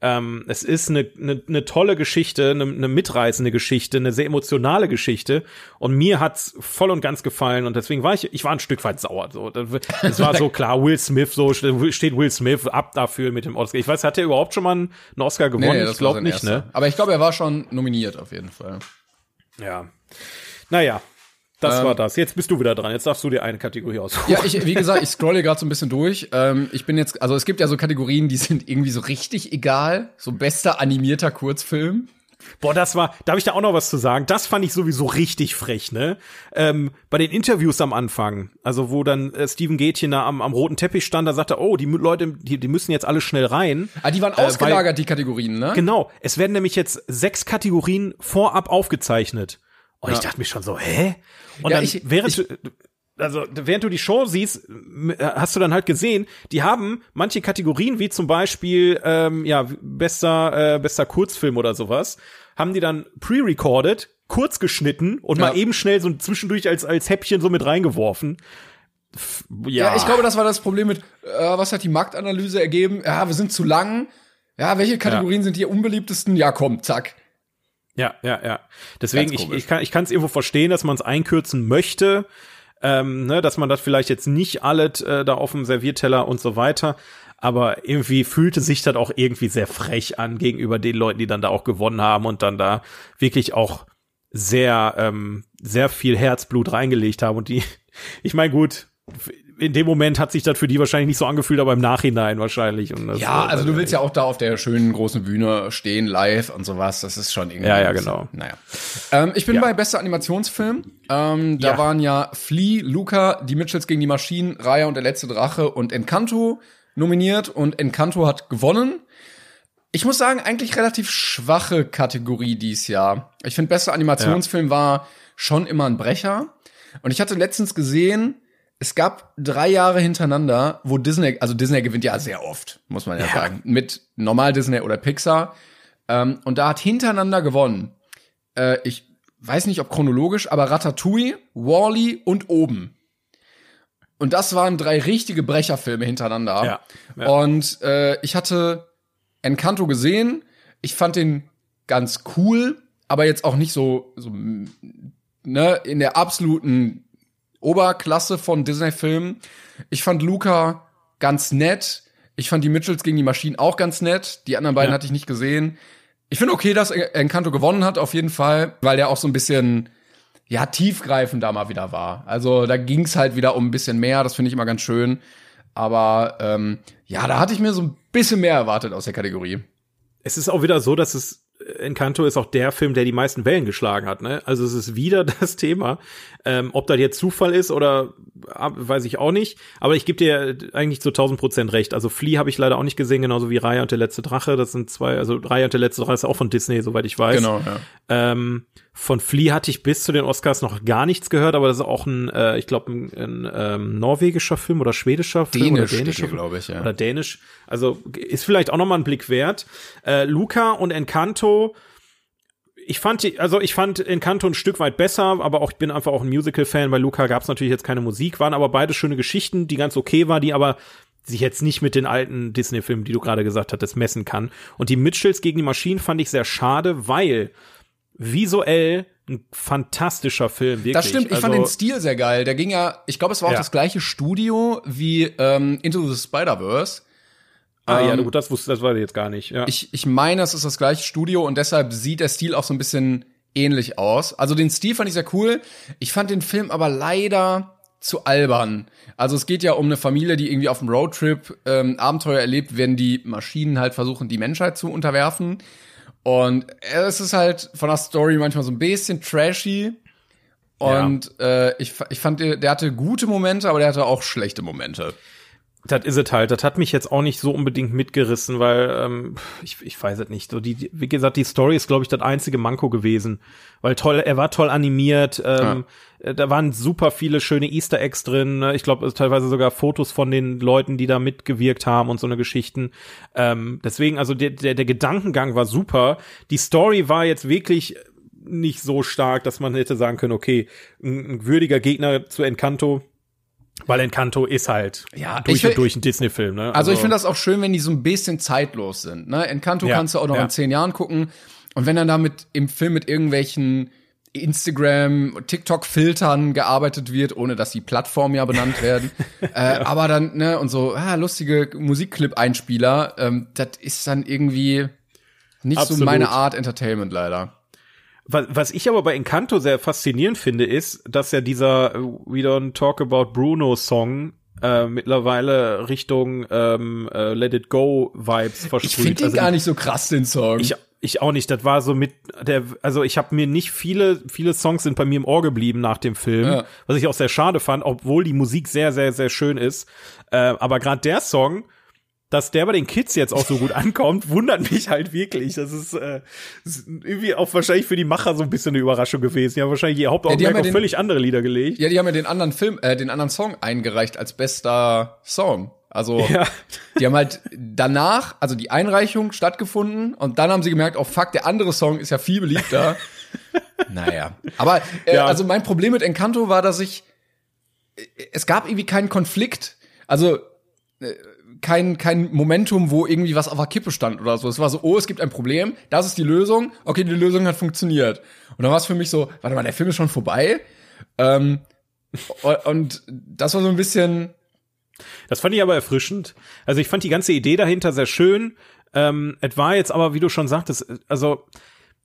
Ähm, es ist eine, eine, eine tolle Geschichte, eine, eine mitreißende Geschichte, eine sehr emotionale Geschichte und mir hat's voll und ganz gefallen und deswegen war ich, ich war ein Stück weit sauer. So, es war so klar, Will Smith, so steht Will Smith ab dafür mit dem Oscar. Ich weiß, hat er überhaupt schon mal einen Oscar gewonnen? das ich glaube nicht, erster. ne? Aber ich glaube, er war schon nominiert auf jeden Fall. Ja. Naja, das Ähm, war das. Jetzt bist du wieder dran. Jetzt darfst du dir eine Kategorie aussuchen. Ja, ich, wie gesagt, ich scrolle gerade so ein bisschen durch. Ähm, ich bin jetzt, also es gibt ja so Kategorien, die sind irgendwie so richtig egal. So bester animierter Kurzfilm. Boah, das war, darf ich da auch noch was zu sagen? Das fand ich sowieso richtig frech, ne? Ähm, bei den Interviews am Anfang, also wo dann äh, Steven Gätchen da am, am roten Teppich stand, da sagte, oh, die Leute, die, die müssen jetzt alle schnell rein. Ah, die waren Äh, ausgelagert, die Kategorien, ne? Genau, es werden nämlich jetzt sechs Kategorien vorab aufgezeichnet. Und ich dachte mir schon so, hä? Und Ja, dann, ich- während du, also während du die Show siehst, äh, hast du dann halt gesehen, die haben manche Kategorien, wie zum Beispiel, ähm, ja, bester, äh, bester Kurzfilm oder sowas, haben die dann pre-recorded, kurz geschnitten und Ja. mal eben schnell so zwischendurch als, als Häppchen so mit reingeworfen. F- Ja, ich glaube, das war das Problem mit, äh, was hat die Marktanalyse ergeben? Ja, wir sind zu lang. Ja, welche Kategorien sind die unbeliebtesten? Ja, komm, zack. Ja, ja, ja. Deswegen, ich, ich kann ich kann es irgendwo verstehen, dass man es einkürzen möchte, ähm, ne, dass man das vielleicht jetzt nicht alles äh, da auf dem Servierteller und so weiter. Aber irgendwie fühlte sich das auch irgendwie sehr frech an gegenüber den Leuten, die dann da auch gewonnen haben und dann da wirklich auch sehr, ähm, sehr viel Herzblut reingelegt haben. Und die, ich meine, gut, in dem Moment hat sich das für die wahrscheinlich nicht so angefühlt, aber im Nachhinein wahrscheinlich. Ja, also du willst ja auch da auf der schönen großen Bühne stehen, live und sowas. Das ist schon irgendwie. Ja, ja, genau. Naja. Ähm, ich bin Ja. bei bester Animationsfilm. Ähm, da Ja. waren ja Flea, Luca, Die Mitchells gegen die Maschinen, Raya und der letzte Drache und Encanto nominiert und Encanto hat gewonnen. Ich muss sagen, eigentlich relativ schwache Kategorie dies Jahr. Ich finde, bester Animationsfilm war schon immer ein Brecher. Und ich hatte letztens gesehen, es gab drei Jahre hintereinander, wo Disney, also Disney gewinnt ja sehr oft, muss man ja, sagen, mit normal Disney oder Pixar. Ähm, und da hat hintereinander gewonnen. Äh, ich weiß nicht, ob chronologisch, aber Ratatouille, Wally und Oben. Und das waren drei richtige Brecherfilme hintereinander. Ja, ja. Und äh, ich hatte Encanto gesehen. Ich fand den ganz cool, aber jetzt auch nicht so, so ne, in der absoluten Oberklasse von Disney-Filmen. Ich fand Luca ganz nett. Ich fand die Mitchells gegen die Maschinen auch ganz nett. Die anderen beiden Ja. hatte ich nicht gesehen. Ich finde okay, dass Encanto gewonnen hat, auf jeden Fall, weil der auch so ein bisschen, ja, tiefgreifend da mal wieder war. Also da ging's halt wieder um ein bisschen mehr, das finde ich immer ganz schön. Aber ähm, ja, da hatte ich mir so ein bisschen mehr erwartet aus der Kategorie. es ist auch wieder so, dass es Encanto ist auch der Film, der die meisten Wellen geschlagen hat. Ne? Also es ist wieder das Thema. Ähm, ob das jetzt Zufall ist oder ah, weiß ich auch nicht. Aber ich gebe dir eigentlich zu 1000 Prozent recht. Also Flea habe ich leider auch nicht gesehen, genauso wie Raya und der letzte Drache. Das sind zwei, also Raya und der letzte Drache ist auch von Disney, soweit ich weiß. Genau, ja. Ähm, von Flea hatte ich bis zu den Oscars noch gar nichts gehört, aber das ist auch ein, äh, ich glaube, ein, ein ähm, norwegischer Film oder schwedischer Film Dänisch, oder dänischer steht hier, glaub ich, ja. Oder dänisch. Also ist vielleicht auch noch mal ein Blick wert. Äh, Luca und Encanto ich fand die, also ich fand Encanto ein Stück weit besser, aber auch ich bin einfach auch ein Musical-Fan. Bei Luca gab es natürlich jetzt keine Musik, waren aber beide schöne Geschichten, die ganz okay war, die aber sich jetzt nicht mit den alten Disney-Filmen, die du gerade gesagt hattest, messen kann. Und die Mitchells gegen die Maschinen fand ich sehr schade, weil visuell ein fantastischer Film, wirklich. Das stimmt, ich fand Also- den Stil sehr geil. Der ging ja, ich glaube, es war auch Ja. das gleiche Studio wie ähm, Into the Spider-Verse. Ah ja, ähm, gut, das wusste, das weiß ich jetzt gar nicht. Ja. Ich, ich meine, es ist das gleiche Studio und deshalb sieht der Stil auch so ein bisschen ähnlich aus. Also den Stil fand ich sehr cool. Ich fand den Film aber leider zu albern. Also es geht ja um eine Familie, die irgendwie auf dem Roadtrip ähm, Abenteuer erlebt, wenn die Maschinen halt versuchen, die Menschheit zu unterwerfen. Und es ist halt von der Story manchmal so ein bisschen trashy. Und äh, ich, ich fand, der hatte gute Momente, aber der hatte auch schlechte Momente. Das ist es halt. Das hat mich jetzt auch nicht so unbedingt mitgerissen, weil ähm, ich, ich weiß es nicht. So die, wie gesagt, die Story ist, glaube ich, das einzige Manko gewesen, weil toll, er war toll animiert. Ähm, äh, Da waren super viele schöne Easter Eggs drin. ne? Ich glaube, teilweise sogar Fotos von den Leuten, die da mitgewirkt haben und so eine Geschichten. Ähm, deswegen, also der, der, der Gedankengang war super. Die Story war jetzt wirklich nicht so stark, dass man hätte sagen können, okay, ein, ein würdiger Gegner zu Encanto. Weil Encanto ist halt Ja, durch will- und durch ein Disney-Film, ne? Also, ich finde das auch schön, wenn die so ein bisschen zeitlos sind. Ne? Encanto Ja, kannst du auch noch ja. in zehn Jahren gucken. Und wenn dann damit im Film mit irgendwelchen Instagram, TikTok-Filtern gearbeitet wird, ohne dass die Plattformen ja benannt werden. äh, aber dann, ne, und so, ah, lustige Musikclip-Einspieler, ähm, das ist dann irgendwie nicht so Absolut. meine Art Entertainment leider. Was, was ich aber bei Encanto sehr faszinierend finde, ist, dass ja dieser äh, We Don't Talk About Bruno Song äh, mittlerweile Richtung ähm, äh, Let It Go Vibes versprüht. Ich finde den Also gar nicht so krass, den Song. Ich, ich auch nicht. Das war so mit der, also ich habe mir nicht viele, viele Songs sind bei mir im Ohr geblieben nach dem Film, Ja. was ich auch sehr schade fand, obwohl die Musik sehr, sehr, sehr schön ist. Äh, aber gerade der Song, dass der bei den Kids jetzt auch so gut ankommt, wundert mich halt wirklich. Das ist, äh, ist irgendwie auch wahrscheinlich für die Macher so ein bisschen eine Überraschung gewesen. Die haben wahrscheinlich ihr Hauptaugenmerk haben ja auf den- völlig andere Lieder gelegt. ja, die haben ja den anderen Film, äh, den anderen Song eingereicht als bester Song. Also Ja. die haben halt danach, also die Einreichung stattgefunden und dann haben sie gemerkt, oh fuck, der andere Song ist ja viel beliebter. naja. Aber äh, Ja. also mein Problem mit Encanto war, dass ich äh, es gab irgendwie keinen Konflikt. Also äh, kein, kein Momentum, wo irgendwie was auf der Kippe stand oder so. Es war so, oh, es gibt ein Problem, das ist die Lösung, okay, die Lösung hat funktioniert. Und dann war es für mich so, warte mal, der Film ist schon vorbei. Ähm, und, das war so ein bisschen, Das fand ich aber erfrischend. Also ich fand die ganze Idee dahinter sehr schön. Ähm, es war jetzt aber, wie du schon sagtest, also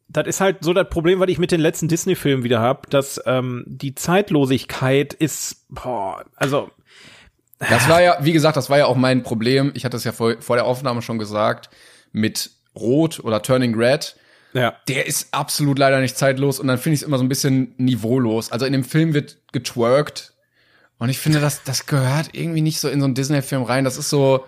das ist halt so das Problem, was ich mit den letzten Disney-Filmen wieder hab, dass ähm, die Zeitlosigkeit ist, boah, also Das war ja, wie gesagt, das war ja auch mein Problem. Ich hatte es ja vor, vor der Aufnahme schon gesagt, mit Rot oder Turning Red. ja. Der ist absolut leider nicht zeitlos und dann finde ich es immer so ein bisschen niveaulos. Also in dem Film wird getwerkt und ich finde, das, das gehört irgendwie nicht so in so einen Disney-Film rein. Das ist so,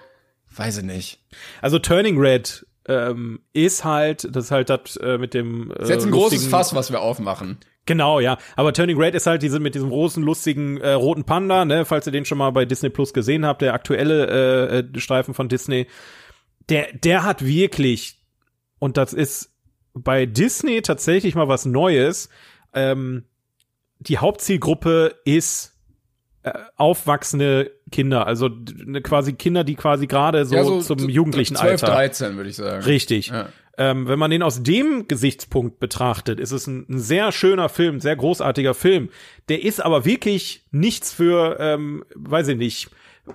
weiß ich nicht. Also Turning Red ähm, ist halt, das ist halt das äh, mit dem. Äh, Das ist jetzt ein großes Fass, was wir aufmachen. Genau, ja. Aber Turning Red ist halt diese mit diesem großen, lustigen äh, roten Panda, ne, falls ihr den schon mal bei Disney Plus gesehen habt, der aktuelle äh, äh, Streifen von Disney. Der, der hat wirklich, und das ist bei Disney tatsächlich mal was Neues, ähm, die Hauptzielgruppe ist äh, aufwachsende Kinder, also ne, quasi Kinder, die quasi gerade so, zum jugendlichen 12, Alter. 13, würde ich sagen. Richtig. Ja. Ähm, wenn man den aus dem Gesichtspunkt betrachtet, ist es ein, ein sehr schöner Film, ein sehr großartiger Film. Der ist aber wirklich nichts für, ähm, weiß ich nicht,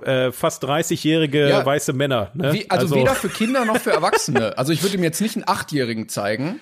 äh, fast 30-jährige Ja. weiße Männer. Ne? Wie, also, weder für Kinder noch für Erwachsene. Also ich würde ihm jetzt nicht einen Achtjährigen zeigen,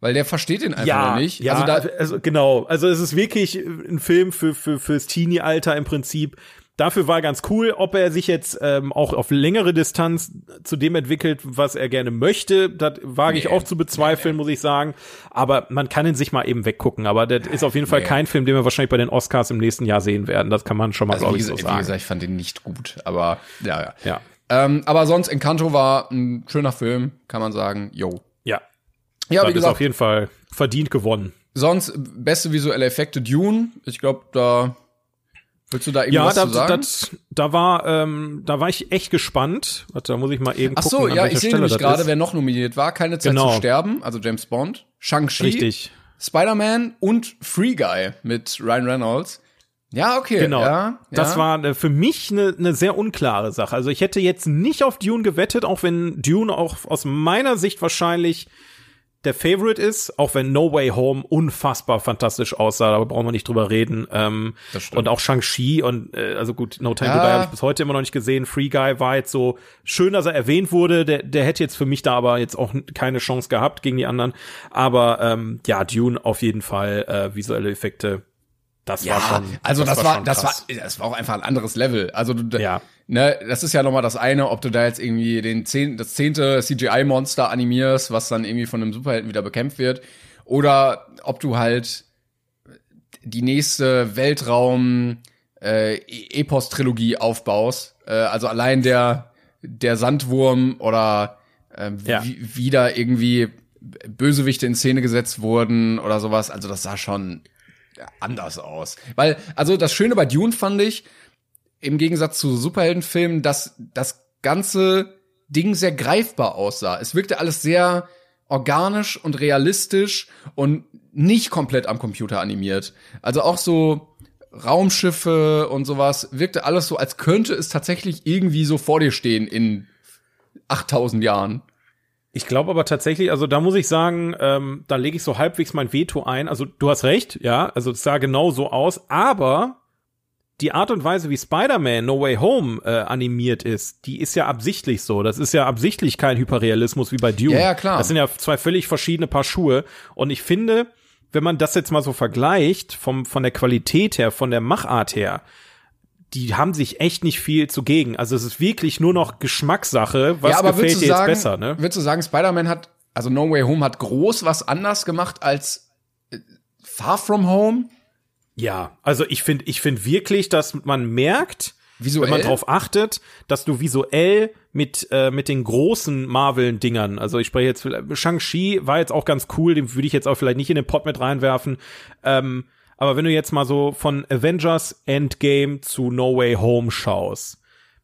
weil der versteht ihn einfach ja, nicht. Ja, also da, also genau. Also es ist wirklich ein Film für, für fürs Teenie-Alter im Prinzip. Dafür war ganz cool, ob er sich jetzt ähm, auch auf längere Distanz zu dem entwickelt, was er gerne möchte. Das wage ich Nee. auch zu bezweifeln, muss ich sagen. Aber man kann ihn sich mal eben weggucken. Aber das ist auf jeden Fall Nee. kein Film, den wir wahrscheinlich bei den Oscars im nächsten Jahr sehen werden. Das kann man schon mal, also glaube ich, so gesagt, wie sagen. gesagt, ich fand den nicht gut. Aber ja, ja. ja, Ähm, aber sonst, Encanto war ein schöner Film, kann man sagen. Yo. ja. Ja, das wie ist gesagt, auf jeden Fall verdient gewonnen. sonst beste visuelle Effekte Dune. Ich glaube, da willst du da Ja, irgendwas da, zu sagen? das, da war, ähm, da war ich echt gespannt. Warte, da muss ich mal eben Ach gucken. so, ja, ich sehe nämlich gerade, wer noch nominiert war. Keine Zeit Genau. zu sterben, also James Bond, Shang-Chi, Richtig. Spider-Man und Free Guy mit Ryan Reynolds. Ja, okay. Genau. Ja, Das ja. war äh, für mich eine ne sehr unklare Sache. Also ich hätte jetzt nicht auf Dune gewettet, auch wenn Dune auch aus meiner Sicht wahrscheinlich der Favorite ist, auch wenn No Way Home unfassbar fantastisch aussah, da brauchen wir nicht drüber reden. Ähm, Das und auch Shang-Chi und äh, also gut, No Time Ja. to Die habe ich bis heute immer noch nicht gesehen. Free Guy war jetzt so schön, dass er erwähnt wurde. Der, der hätte jetzt für mich da aber jetzt auch keine Chance gehabt gegen die anderen. Aber ähm, ja, Dune auf jeden Fall äh, visuelle Effekte. Das Ja, war schon. also das, war, schon das war, das war auch einfach ein anderes Level. Also du, Ja. Ne, das ist ja noch mal das eine, ob du da jetzt irgendwie den zehn, das zehnte CGI-Monster animierst, was dann irgendwie von einem Superhelden wieder bekämpft wird, oder ob du halt die nächste Weltraum äh, Epos-Trilogie aufbaust. Äh, also allein der der Sandwurm oder äh, Ja. wie, wieder irgendwie Bösewichte in Szene gesetzt wurden oder sowas. Also das sah schon anders aus. Weil, also das Schöne bei Dune fand ich, im Gegensatz zu Superheldenfilmen, dass das ganze Ding sehr greifbar aussah. Es wirkte alles sehr organisch und realistisch und nicht komplett am Computer animiert. Also auch so Raumschiffe und sowas wirkte alles so, als könnte es tatsächlich irgendwie so vor dir stehen in 8000 Jahren. Ich glaube aber tatsächlich, also da muss ich sagen, ähm, da lege ich so halbwegs mein Veto ein. Also du hast recht, ja, also es sah genau so aus, aber die Art und Weise, wie Spider-Man No Way Home äh, animiert ist, die ist ja absichtlich so. Das ist ja absichtlich kein Hyperrealismus wie bei Dune. Ja, ja, klar. Das sind ja zwei völlig verschiedene Paar Schuhe. Und ich finde, wenn man das jetzt mal so vergleicht, vom, von der Qualität her, von der Machart her, die haben sich echt nicht viel zugegen. Also es ist wirklich nur noch Geschmackssache. Was gefällt würdest dir sagen, jetzt besser, ne? Würdest du sagen, Spider-Man hat, also No Way Home hat groß was anders gemacht als äh, Far From Home? Ja, also ich finde, ich finde wirklich, dass man merkt, Visuell? wenn man drauf achtet, dass du visuell mit äh, mit den großen Marvel-Dingern, also ich spreche jetzt Shang-Chi war jetzt auch ganz cool, den würde ich jetzt auch vielleicht nicht in den Pot mit reinwerfen. Ähm, aber wenn du jetzt mal so von Avengers Endgame zu No Way Home schaust,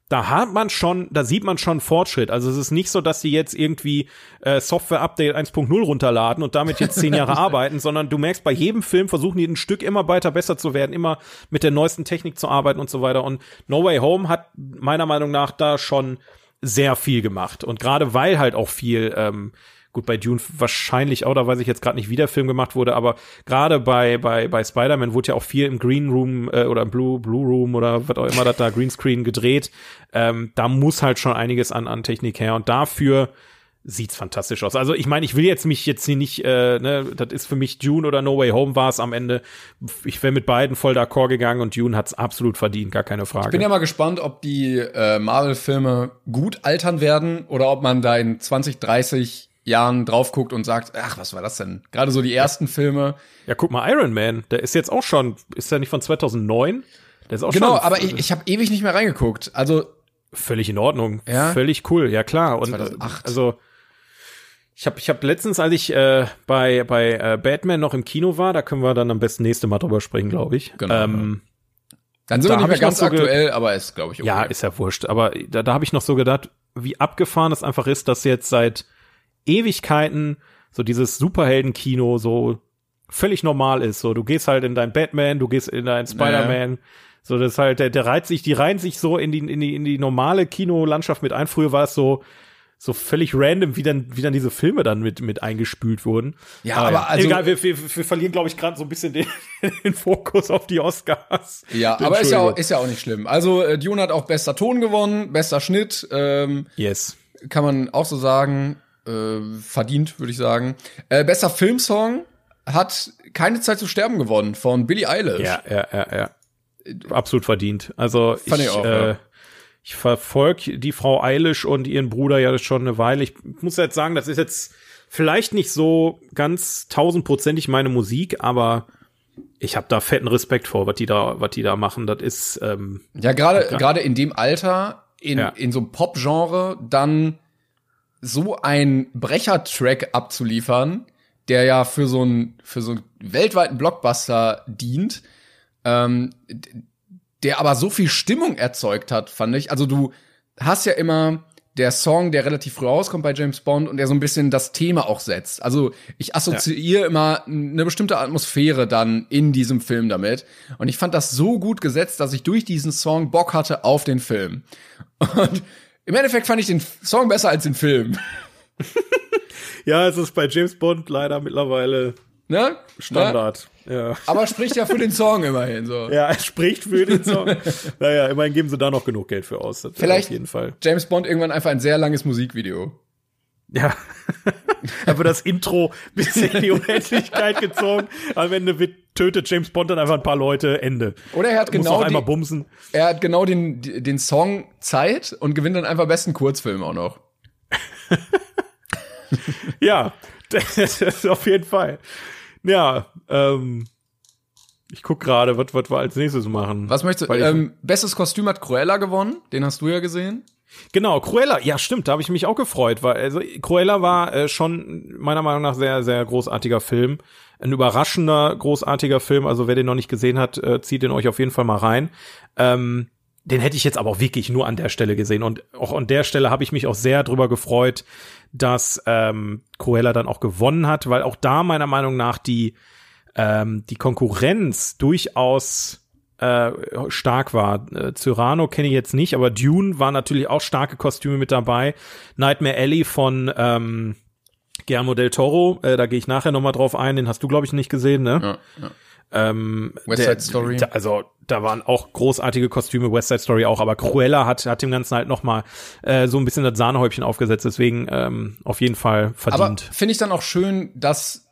da hat man schon, da sieht man schon Fortschritt. Also es ist nicht so, dass sie jetzt irgendwie äh, Software Update 1.0 runterladen und damit jetzt zehn Jahre arbeiten, sondern du merkst, bei jedem Film versuchen die ein Stück immer weiter besser zu werden, immer mit der neuesten Technik zu arbeiten und so weiter. Und No Way Home hat meiner Meinung nach da schon sehr viel gemacht. Und gerade weil halt auch viel ähm, Gut, bei Dune wahrscheinlich auch, da weiß ich jetzt gerade nicht, wie der Film gemacht wurde, aber gerade bei, bei, bei Spider-Man wurde ja auch viel im Green Room äh, oder im Blue, Blue Room oder was auch immer das da Greenscreen gedreht. Ähm, da muss halt schon einiges an, an Technik her und dafür sieht's fantastisch aus. Also ich meine, ich will jetzt mich jetzt hier nicht, äh, ne, das ist für mich Dune oder No Way Home war es am Ende. Ich wäre mit beiden voll d'accord gegangen und Dune hat's absolut verdient, gar keine Frage. Ich bin ja mal gespannt, ob die äh, Marvel-Filme gut altern werden oder ob man da in 20, 30 Jahren drauf guckt und sagt, ach, was war das denn? Gerade so die ersten Filme. Ja, guck mal, Iron Man, der ist jetzt auch schon, ist der nicht von 2009? Der ist auch Genau, schon aber ich, ich habe ewig nicht mehr reingeguckt. Also völlig in Ordnung, Ja? völlig cool, ja klar. Und 2008. äh, also ich habe ich hab letztens, als ich äh, bei bei äh, Batman noch im Kino war, da können wir dann am besten nächste Mal drüber sprechen, glaube ich. Genau, Ähm, dann sind Da wir nicht mehr ganz so aktuell, aber ist, glaube ich, okay. Ja, ist ja wurscht. Aber da, da habe ich noch so gedacht, wie abgefahren es einfach ist, dass jetzt seit Ewigkeiten so dieses Superhelden-Kino so völlig normal ist. So, du gehst halt in dein Batman, du gehst in dein Spider-Man. So, das ist halt, der, der reiht sich, die reihen sich so in die, in die, in die normale Kinolandschaft mit ein. Früher war es so, so völlig random, wie dann, wie dann diese Filme dann mit, mit eingespült wurden. Ja, aber also- Egal, wir, wir, wir verlieren, glaube ich, gerade so ein bisschen den, den Fokus auf die Oscars. Ja, aber ist ja, auch, ist ja auch nicht schlimm. Also äh, Dune hat auch bester Ton gewonnen, bester Schnitt, ähm, Yes. kann man auch so sagen. Äh, verdient, würde ich sagen. Äh, bester Filmsong hat keine Zeit zu sterben gewonnen von Billie Eilish. Ja, ja, ja, ja. Absolut verdient. Also Fand ich, ich auch, äh, ja. ich verfolge die Frau Eilish und ihren Bruder ja schon eine Weile. Ich muss jetzt sagen, das ist jetzt vielleicht nicht so ganz tausendprozentig meine Musik, aber ich habe da fetten Respekt vor, was die da, was die da machen. Das ist ähm, Ja, gerade gerade in dem Alter, in, Ja. in so einem Pop-Genre, dann so ein Brecher-Track abzuliefern, der ja für so einen für so einen weltweiten Blockbuster dient, ähm, der aber so viel Stimmung erzeugt hat, fand ich. Also du hast ja immer der Song, der relativ früh rauskommt bei James Bond und der so ein bisschen das Thema auch setzt. Also ich assoziiere immer eine bestimmte Atmosphäre dann in diesem Film damit. Und ich fand das so gut gesetzt, dass ich durch diesen Song Bock hatte auf den Film. Und im Endeffekt fand ich den Song besser als den Film. ja, es ist bei James Bond leider mittlerweile Ne? Ne? Standard. Ja. Aber spricht ja für den Song immerhin so. Ja, es spricht für den Song. naja, immerhin geben sie da noch genug Geld für aus. Vielleicht auf jeden Fall. James Bond irgendwann einfach ein sehr langes Musikvideo. Ja. da wird das Intro bis in die Unendlichkeit gezogen. Am Ende wird, tötet James Bond dann einfach ein paar Leute. Ende. Oder er hat Muss genau einmal die- bumsen. Er hat genau den, den Song Zeit und gewinnt dann einfach besten Kurzfilm auch noch. Ja, das ist auf jeden Fall. Ja, ähm, Ich guck gerade, was was wir als nächstes machen. Was möchtest du? Ähm, bestes Kostüm hat Cruella gewonnen. Den hast du ja gesehen. Genau, Cruella, ja stimmt, da habe ich mich auch gefreut, weil also Cruella war äh, schon meiner Meinung nach sehr, sehr großartiger Film. Ein überraschender, großartiger Film. Also wer den noch nicht gesehen hat, äh, zieht den euch auf jeden Fall mal rein. Ähm, den hätte ich jetzt aber auch wirklich nur an der Stelle gesehen. Und auch an der Stelle habe ich mich auch sehr drüber gefreut, dass ähm, Cruella dann auch gewonnen hat, weil auch da meiner Meinung nach die, ähm, die Konkurrenz durchaus äh, stark war. Äh, Cyrano kenne ich jetzt nicht, aber Dune war natürlich auch starke Kostüme mit dabei. Nightmare Alley von ähm, Guillermo del Toro, äh, da gehe ich nachher noch mal drauf ein, den hast du glaube ich nicht gesehen, ne? Ja, ja. Ähm, West der- Side Story. Da, also da waren auch großartige Kostüme, West Side Story auch, aber Cruella hat hat dem Ganzen halt noch mal äh, so ein bisschen das Sahnehäubchen aufgesetzt, deswegen ähm, auf jeden Fall Aber verdient. finde ich dann auch schön, dass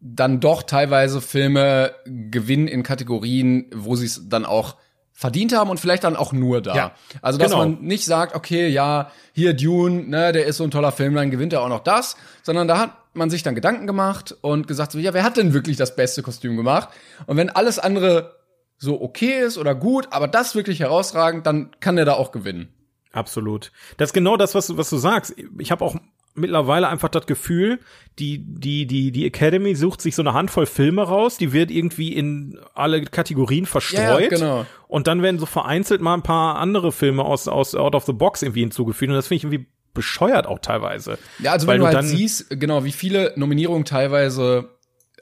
dann doch teilweise Filme gewinnen in Kategorien, wo sie es dann auch verdient haben und vielleicht dann auch nur da. Ja, also dass genau. man nicht sagt, okay, ja, hier Dune, ne, der ist so ein toller Film, dann gewinnt er auch noch das, sondern da hat man sich dann Gedanken gemacht und gesagt so, ja, wer hat denn wirklich das beste Kostüm gemacht? Und wenn alles andere so okay ist oder gut, aber das wirklich herausragend, dann kann er da auch gewinnen. Absolut. Das ist genau das, was, du- was du sagst. Ich habe auch mittlerweile einfach das Gefühl, die, die, die, die Academy sucht sich so eine Handvoll Filme raus, die wird irgendwie in alle Kategorien verstreut. Ja, genau. Und dann werden so vereinzelt mal ein paar andere Filme aus, aus Out of the Box irgendwie hinzugefügt. Und das finde ich irgendwie bescheuert auch teilweise. Ja, also Weil wenn du du halt dann- siehst, genau, wie viele Nominierungen teilweise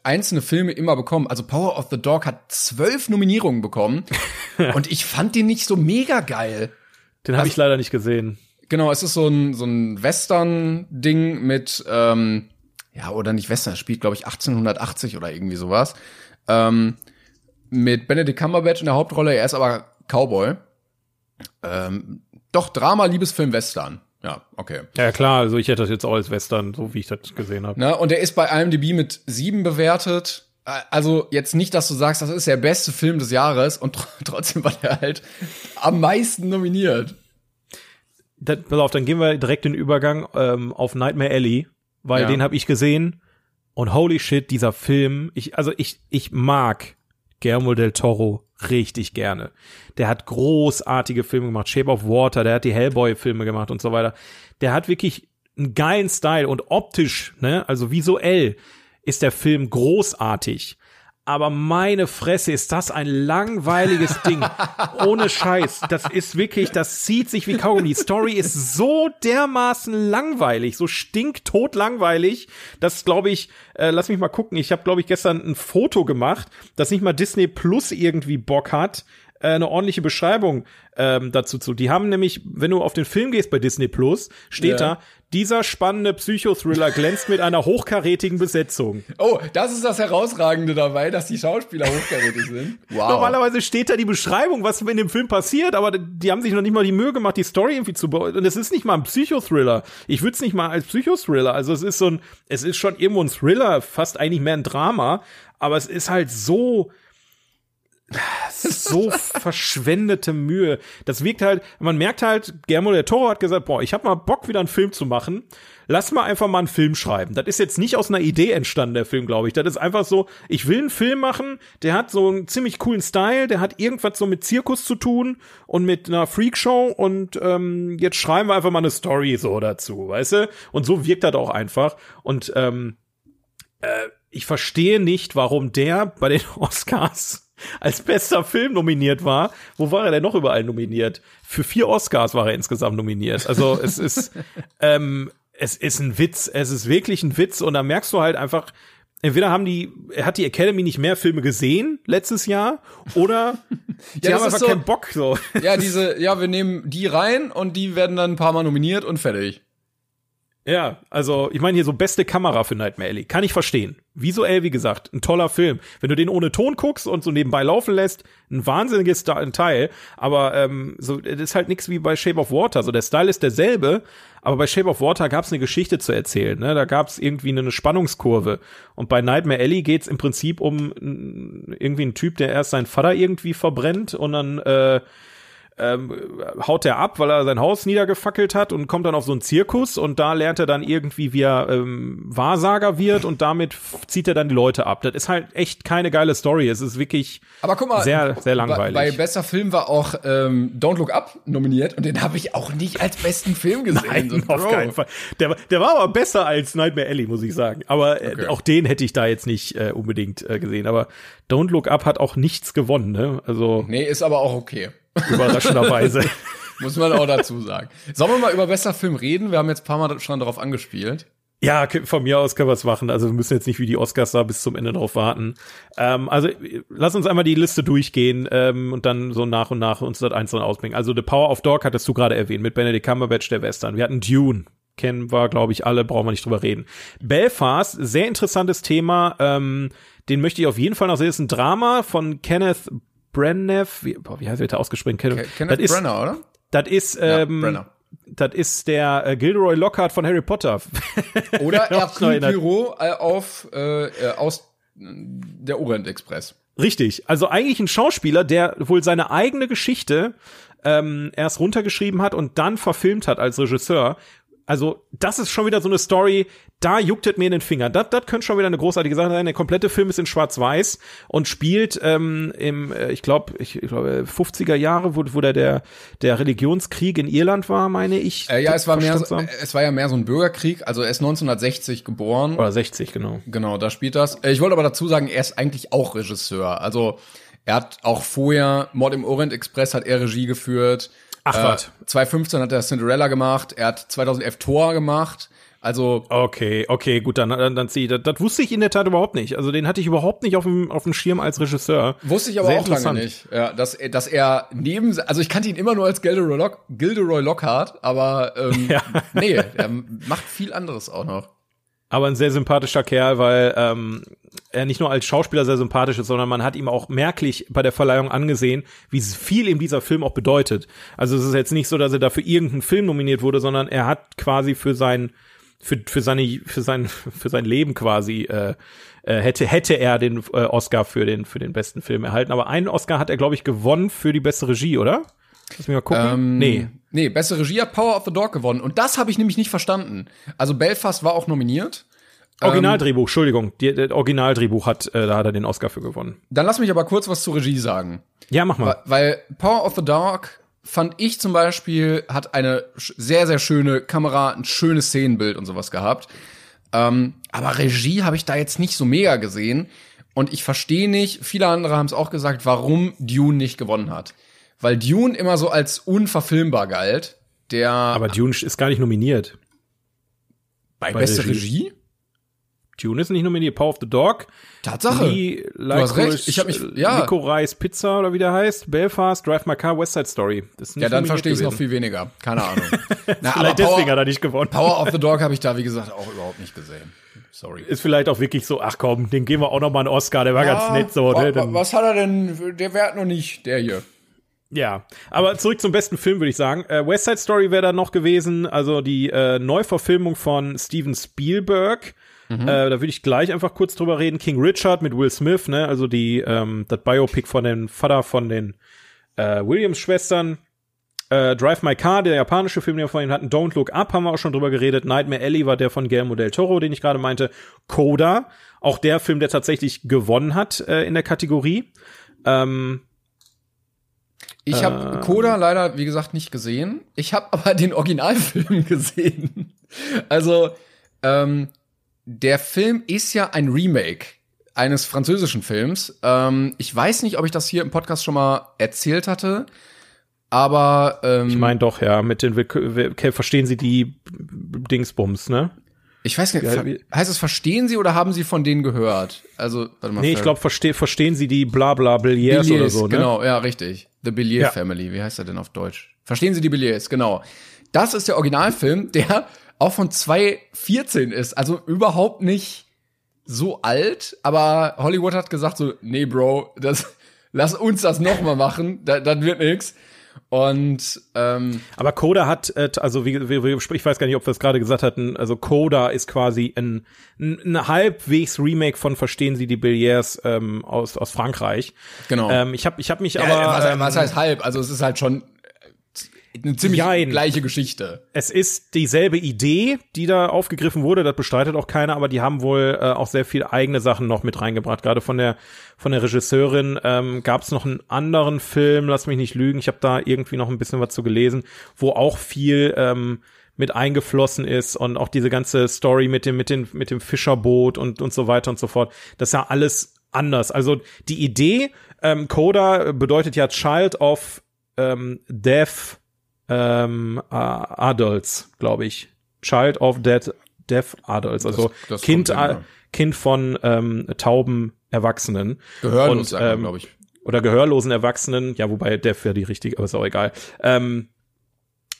einzelne Filme immer bekommen. Also Power of the Dog hat zwölf Nominierungen bekommen und ich fand den nicht so mega geil. Den habe ich leider nicht gesehen. Genau, es ist so ein, so ein Western-Ding mit, ähm, ja, oder nicht Western, es spielt, glaube ich, 1880 oder irgendwie sowas. Ähm, mit Benedict Cumberbatch in der Hauptrolle, er ist aber Cowboy. Ähm, doch, Drama, Liebesfilm, Western. Ja, okay. Ja klar, also ich hätte das jetzt auch als Western, so wie ich das gesehen habe. Ne? Und der ist bei IMDb mit sieben bewertet. Äh, Also jetzt nicht, dass du sagst, das ist der beste Film des Jahres und tr trotzdem war der halt am meisten nominiert. Das, pass auf, dann gehen wir direkt den Übergang ähm, auf Nightmare Alley, weil Ja. den habe ich gesehen und holy shit, dieser Film, ich also ich ich mag Guillermo del Toro richtig gerne. Der hat großartige Filme gemacht, Shape of Water, der hat die Hellboy Filme gemacht und so weiter. Der hat wirklich einen geilen Style und optisch, ne, also visuell ist der Film großartig. Aber meine Fresse, ist das ein langweiliges Ding. Ohne Scheiß. Das ist wirklich, das zieht sich wie Kaugummi. Die Story ist so dermaßen langweilig, so stinkttot langweilig, dass, glaube ich, äh, lass mich mal gucken, ich habe, glaube ich, gestern ein Foto gemacht, dass nicht mal Disney Plus irgendwie Bock hat, äh, eine ordentliche Beschreibung ähm, dazu zu. Die haben nämlich, wenn du auf den Film gehst bei Disney Plus, steht Ja. da, dieser spannende Psychothriller glänzt mit einer hochkarätigen Besetzung. Oh, das ist das Herausragende dabei, dass die Schauspieler hochkarätig sind. Wow. Normalerweise steht da die Beschreibung, was in dem Film passiert, aber die haben sich noch nicht mal die Mühe gemacht, die Story irgendwie zu bauen. Und es ist nicht mal ein Psychothriller. Ich würde es nicht mal als Psychothriller. Also es ist so ein, es ist schon irgendwo ein Thriller, fast eigentlich mehr ein Drama, aber es ist halt so so verschwendete Mühe. Das wirkt halt, man merkt halt, Guillermo del Toro hat gesagt, boah, ich habe mal Bock, wieder einen Film zu machen. Lass mal einfach mal einen Film schreiben. Das ist jetzt nicht aus einer Idee entstanden, der Film, glaube ich. Das ist einfach so, ich will einen Film machen, der hat so einen ziemlich coolen Style, der hat irgendwas so mit Zirkus zu tun und mit einer Freakshow und ähm, jetzt schreiben wir einfach mal eine Story so dazu, weißt du? Und so wirkt das auch einfach. Und ähm, äh, ich verstehe nicht, warum der bei den Oscars als bester Film nominiert war. Wo war er denn noch überall nominiert? Für vier Oscars war er insgesamt nominiert. Also es ist, ähm, es ist ein Witz. Es ist wirklich ein Witz. Und da merkst du halt einfach, entweder haben die, hat die Academy nicht mehr Filme gesehen letztes Jahr oder die das haben einfach so- keinen Bock so. ja, diese, ja, wir nehmen die rein und die werden dann ein paar Mal nominiert und fertig. Ja, also ich meine hier so beste Kamera für Nightmare Alley. Kann ich verstehen. Visuell, wie gesagt, ein toller Film. Wenn du den ohne Ton guckst und so nebenbei laufen lässt, ein wahnsinniges Teil. Aber ähm, so, das ist halt nichts wie bei Shape of Water. So der Style ist derselbe, aber bei Shape of Water gab es eine Geschichte zu erzählen. Ne? Da gab es irgendwie eine Spannungskurve. Und bei Nightmare Alley geht's im Prinzip um irgendwie einen Typ, der erst seinen Vater irgendwie verbrennt und dann äh, ähm, haut er ab, weil er sein Haus niedergefackelt hat und kommt dann auf so einen Zirkus und da lernt er dann irgendwie, wie er ähm, Wahrsager wird und damit zieht er dann die Leute ab. Das ist halt echt keine geile Story. Es ist wirklich Aber guck mal, sehr, sehr langweilig. Bei, bei bester Film war auch ähm, Don't Look Up nominiert und den habe ich auch nicht als besten Film gesehen. Nein, So, auf keinen Fall. Der, war- der war aber besser als Nightmare Alley, muss ich sagen. Aber äh, Okay. auch den hätte ich da jetzt nicht äh, unbedingt äh, gesehen. Aber Don't Look Up hat auch nichts gewonnen, ne? Also Nee, ist aber auch okay. Überraschenderweise. Muss man auch dazu sagen. Sollen wir mal über bester Film reden? Wir haben jetzt ein paar Mal schon darauf angespielt. Ja, von mir aus können wir es machen. Also wir müssen jetzt nicht wie die Oscars da bis zum Ende drauf warten. Ähm, also lass uns einmal die Liste durchgehen ähm, und dann so nach und nach uns das einzeln ausbringen. Also The Power of Dog hattest du gerade erwähnt mit Benedict Cumberbatch, der Western. Wir hatten Dune. Kennen wir, glaube ich, alle, brauchen wir nicht drüber reden. Belfast, sehr interessantes Thema. Ähm, den möchte ich auf jeden Fall noch sehen. Das ist ein Drama von Kenneth Branagh. Wie, boah, wie heißt der ausgesprochen? Ke- Kenneth das ist, Brenner, oder? Das ist, Ja, ähm, Brenner. das ist der äh, Gilderoy Lockhart von Harry Potter. Oder Hercule. Poirot äh, auf äh, äh, aus äh, der Orient Express. Richtig. Also eigentlich ein Schauspieler, der wohl seine eigene Geschichte ähm, erst runtergeschrieben hat und dann verfilmt hat als Regisseur. Also, das ist schon wieder so eine Story, da juckt es mir in den Finger. Das, das könnte schon wieder eine großartige Sache sein. Der komplette Film ist in Schwarz-Weiß und spielt ähm, im, äh, ich glaube, ich, ich glaube, 50er Jahre, wo, wo der, der, der Religionskrieg in Irland war, meine ich. Äh, ja, es war mehr, so, es war ja mehr so ein Bürgerkrieg. Also er ist 1960 geboren. Oder 60, genau. Genau, da spielt das. Äh, Ich wollte aber dazu sagen, er ist eigentlich auch Regisseur. Also er hat auch vorher Mord im Orient Express hat er Regie geführt. Ach, Äh, wat. 2015 hat er Cinderella gemacht. Er hat 2011 Tor gemacht. Also Okay, okay, gut, dann, dann, dann zieh ich. Das, das wusste ich in der Tat überhaupt nicht. Also den hatte ich überhaupt nicht auf dem, auf dem Schirm als Regisseur. Wusste ich aber Sehr auch lange nicht, ja, dass, er- dass er neben, also ich kannte ihn immer nur als Gilderoy, Lock, Gilderoy Lockhart, aber ähm, Ja. nee, er macht viel anderes auch noch. Aber ein sehr sympathischer Kerl, weil ähm, er nicht nur als Schauspieler sehr sympathisch ist, sondern man hat ihm auch merklich bei der Verleihung angesehen, wie viel ihm dieser Film auch bedeutet. Also es ist jetzt nicht so, dass er dafür irgendeinen Film nominiert wurde, sondern er hat quasi für sein für, für seine für sein für sein Leben quasi äh, äh, hätte hätte er den äh, Oscar für den für den besten Film erhalten. Aber einen Oscar hat er glaube ich gewonnen für die beste Regie, oder? Lass mich mal gucken. Ähm, nee. Nee, beste Regie hat Power of the Dog gewonnen. Und das habe ich nämlich nicht verstanden. Also Belfast war auch nominiert. Originaldrehbuch, Entschuldigung, die, der Originaldrehbuch hat, äh, da hat er den Oscar für gewonnen. Dann lass mich aber kurz was zur Regie sagen. Ja, mach mal. Weil Power of the Dog fand ich zum Beispiel, hat eine sehr, sehr schöne Kamera, ein schönes Szenenbild und sowas gehabt. Ähm, aber Regie habe ich da jetzt nicht so mega gesehen. Und ich verstehe nicht, viele andere haben es auch gesagt, warum Dune nicht gewonnen hat. Weil Dune immer so als unverfilmbar galt. Der Aber Dune ist gar nicht nominiert. bei bei beste Regie. Regie? Dune ist nicht nominiert. Power of the Dog. Tatsache. Lee, hast recht. Ich hab mich- ja. Licorice Pizza oder wie der heißt. Belfast, Drive My Car, West Side Story. Ja, dann verstehe ich noch gewesen. viel weniger. Keine Ahnung. Na, Vielleicht deswegen hat er nicht gewonnen. Power of the Dog habe ich da, wie gesagt, auch überhaupt nicht gesehen. Sorry. Ist vielleicht auch wirklich so, ach komm, den geben wir auch noch mal einen Oscar, der war ganz nett so. Ne? was hat er denn? Der Wert noch nicht, der hier. Ja, aber zurück zum besten Film, würde ich sagen. Äh, West Side Story wäre da noch gewesen, also die äh, Neuverfilmung von Steven Spielberg. Äh, da würde ich gleich einfach kurz drüber reden. King Richard mit Will Smith, ne? Also die ähm, das Biopic von dem Vater von den äh, Williams-Schwestern. Äh, Drive My Car, der japanische Film, den wir vorhin hatten. Don't Look Up haben wir auch schon drüber geredet. Nightmare Alley war der von Guillermo del Toro, den ich gerade meinte. Coda, auch der Film, der tatsächlich gewonnen hat äh, in der Kategorie. Ähm, Ich habe Coda leider, wie gesagt, nicht gesehen. Ich habe aber den Originalfilm gesehen. Also, ähm, der Film ist ja ein Remake eines französischen Films. Ähm, ich weiß nicht, ob ich das hier im Podcast schon mal erzählt hatte, aber ähm, Ich meine doch, ja, mit den, verstehen Sie die Dingsbums, ne? Ich weiß nicht, Ja, heißt es verstehen Sie oder haben Sie von denen gehört? Also, warte mal. Nee, ich glaube, verste verstehen Sie die Blabla Billiers oder Billets, so, ne? genau, ja, richtig. The Billier Ja. Family, wie heißt er denn auf Deutsch? Verstehen Sie die Billiers, genau. Das ist der Originalfilm, der auch von 2014 ist, also überhaupt nicht so alt, aber Hollywood hat gesagt so, nee, Bro, das, lass uns das noch mal machen, das, das wird nix. Und ähm, Aber Coda hat, äh, also wie, wie, wie, ich weiß gar nicht, ob wir es gerade gesagt hatten, also Coda ist quasi ein, ein, ein halbwegs Remake von Verstehen Sie die Billiers ähm, aus, aus Frankreich. Genau. Ähm, ich habe ich hab mich ja, aber. was, ähm, was heißt halb? Also es ist halt schon eine ziemlich Jein. gleiche Geschichte. Es ist dieselbe Idee, die da aufgegriffen wurde, das bestreitet auch keiner, aber die haben wohl äh, auch sehr viel eigene Sachen noch mit reingebracht. Gerade von der von der Regisseurin ähm, gab es noch einen anderen Film, lass mich nicht lügen, ich habe da irgendwie noch ein bisschen was zu gelesen, wo auch viel ähm, mit eingeflossen ist und auch diese ganze Story mit dem mit dem mit dem Fischerboot und und so weiter und so fort. Das ist ja alles anders. Also die Idee ähm, Coda bedeutet ja Child of ähm, Deaf ähm, äh, Adults, glaube ich. Child of Dead, Deaf Adults, also Das- das Kind, hin, ja. Kind von ähm, tauben Erwachsenen. Gehörlos, ähm, glaube ich. Oder gehörlosen Erwachsenen, ja, wobei Deaf wäre die richtige, aber ist auch egal. Ähm,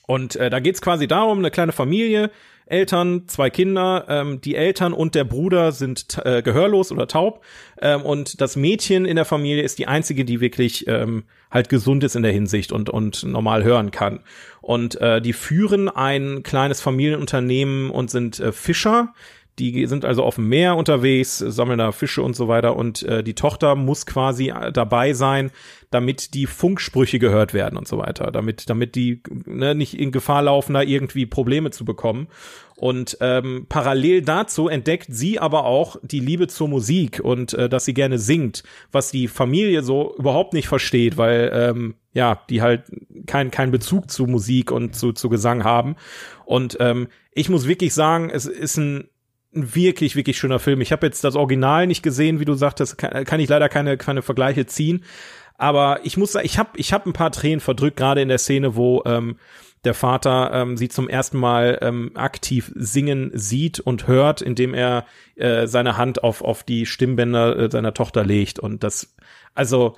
und äh, da geht's quasi darum, eine kleine Familie, Eltern, zwei Kinder, ähm, die Eltern und der Bruder sind äh, gehörlos oder taub ähm, und das Mädchen in der Familie ist die einzige, die wirklich ähm, halt gesund ist in der Hinsicht und und normal hören kann. Und äh, die führen ein kleines Familienunternehmen und sind äh, Fischer. Die sind also auf dem Meer unterwegs, sammeln da Fische und so weiter und äh, die Tochter muss quasi äh, dabei sein, damit die Funksprüche gehört werden und so weiter, damit damit die ne, nicht in Gefahr laufen, da irgendwie Probleme zu bekommen. Und ähm, parallel dazu entdeckt sie aber auch die Liebe zur Musik und äh, dass sie gerne singt, was die Familie so überhaupt nicht versteht, weil ähm, ja die halt kein kein Bezug zu Musik und zu zu Gesang haben. Und ähm, ich muss wirklich sagen, es ist ein ein wirklich, wirklich schöner Film. Ich habe jetzt das Original nicht gesehen, wie du sagtest, kann, kann ich leider keine, keine Vergleiche ziehen. Aber ich muss sagen, ich habe ich hab ein paar Tränen verdrückt, gerade in der Szene, wo ähm, der Vater ähm, sie zum ersten Mal ähm, aktiv singen sieht und hört, indem er äh, seine Hand auf, auf die Stimmbänder äh, seiner Tochter legt. Und das, also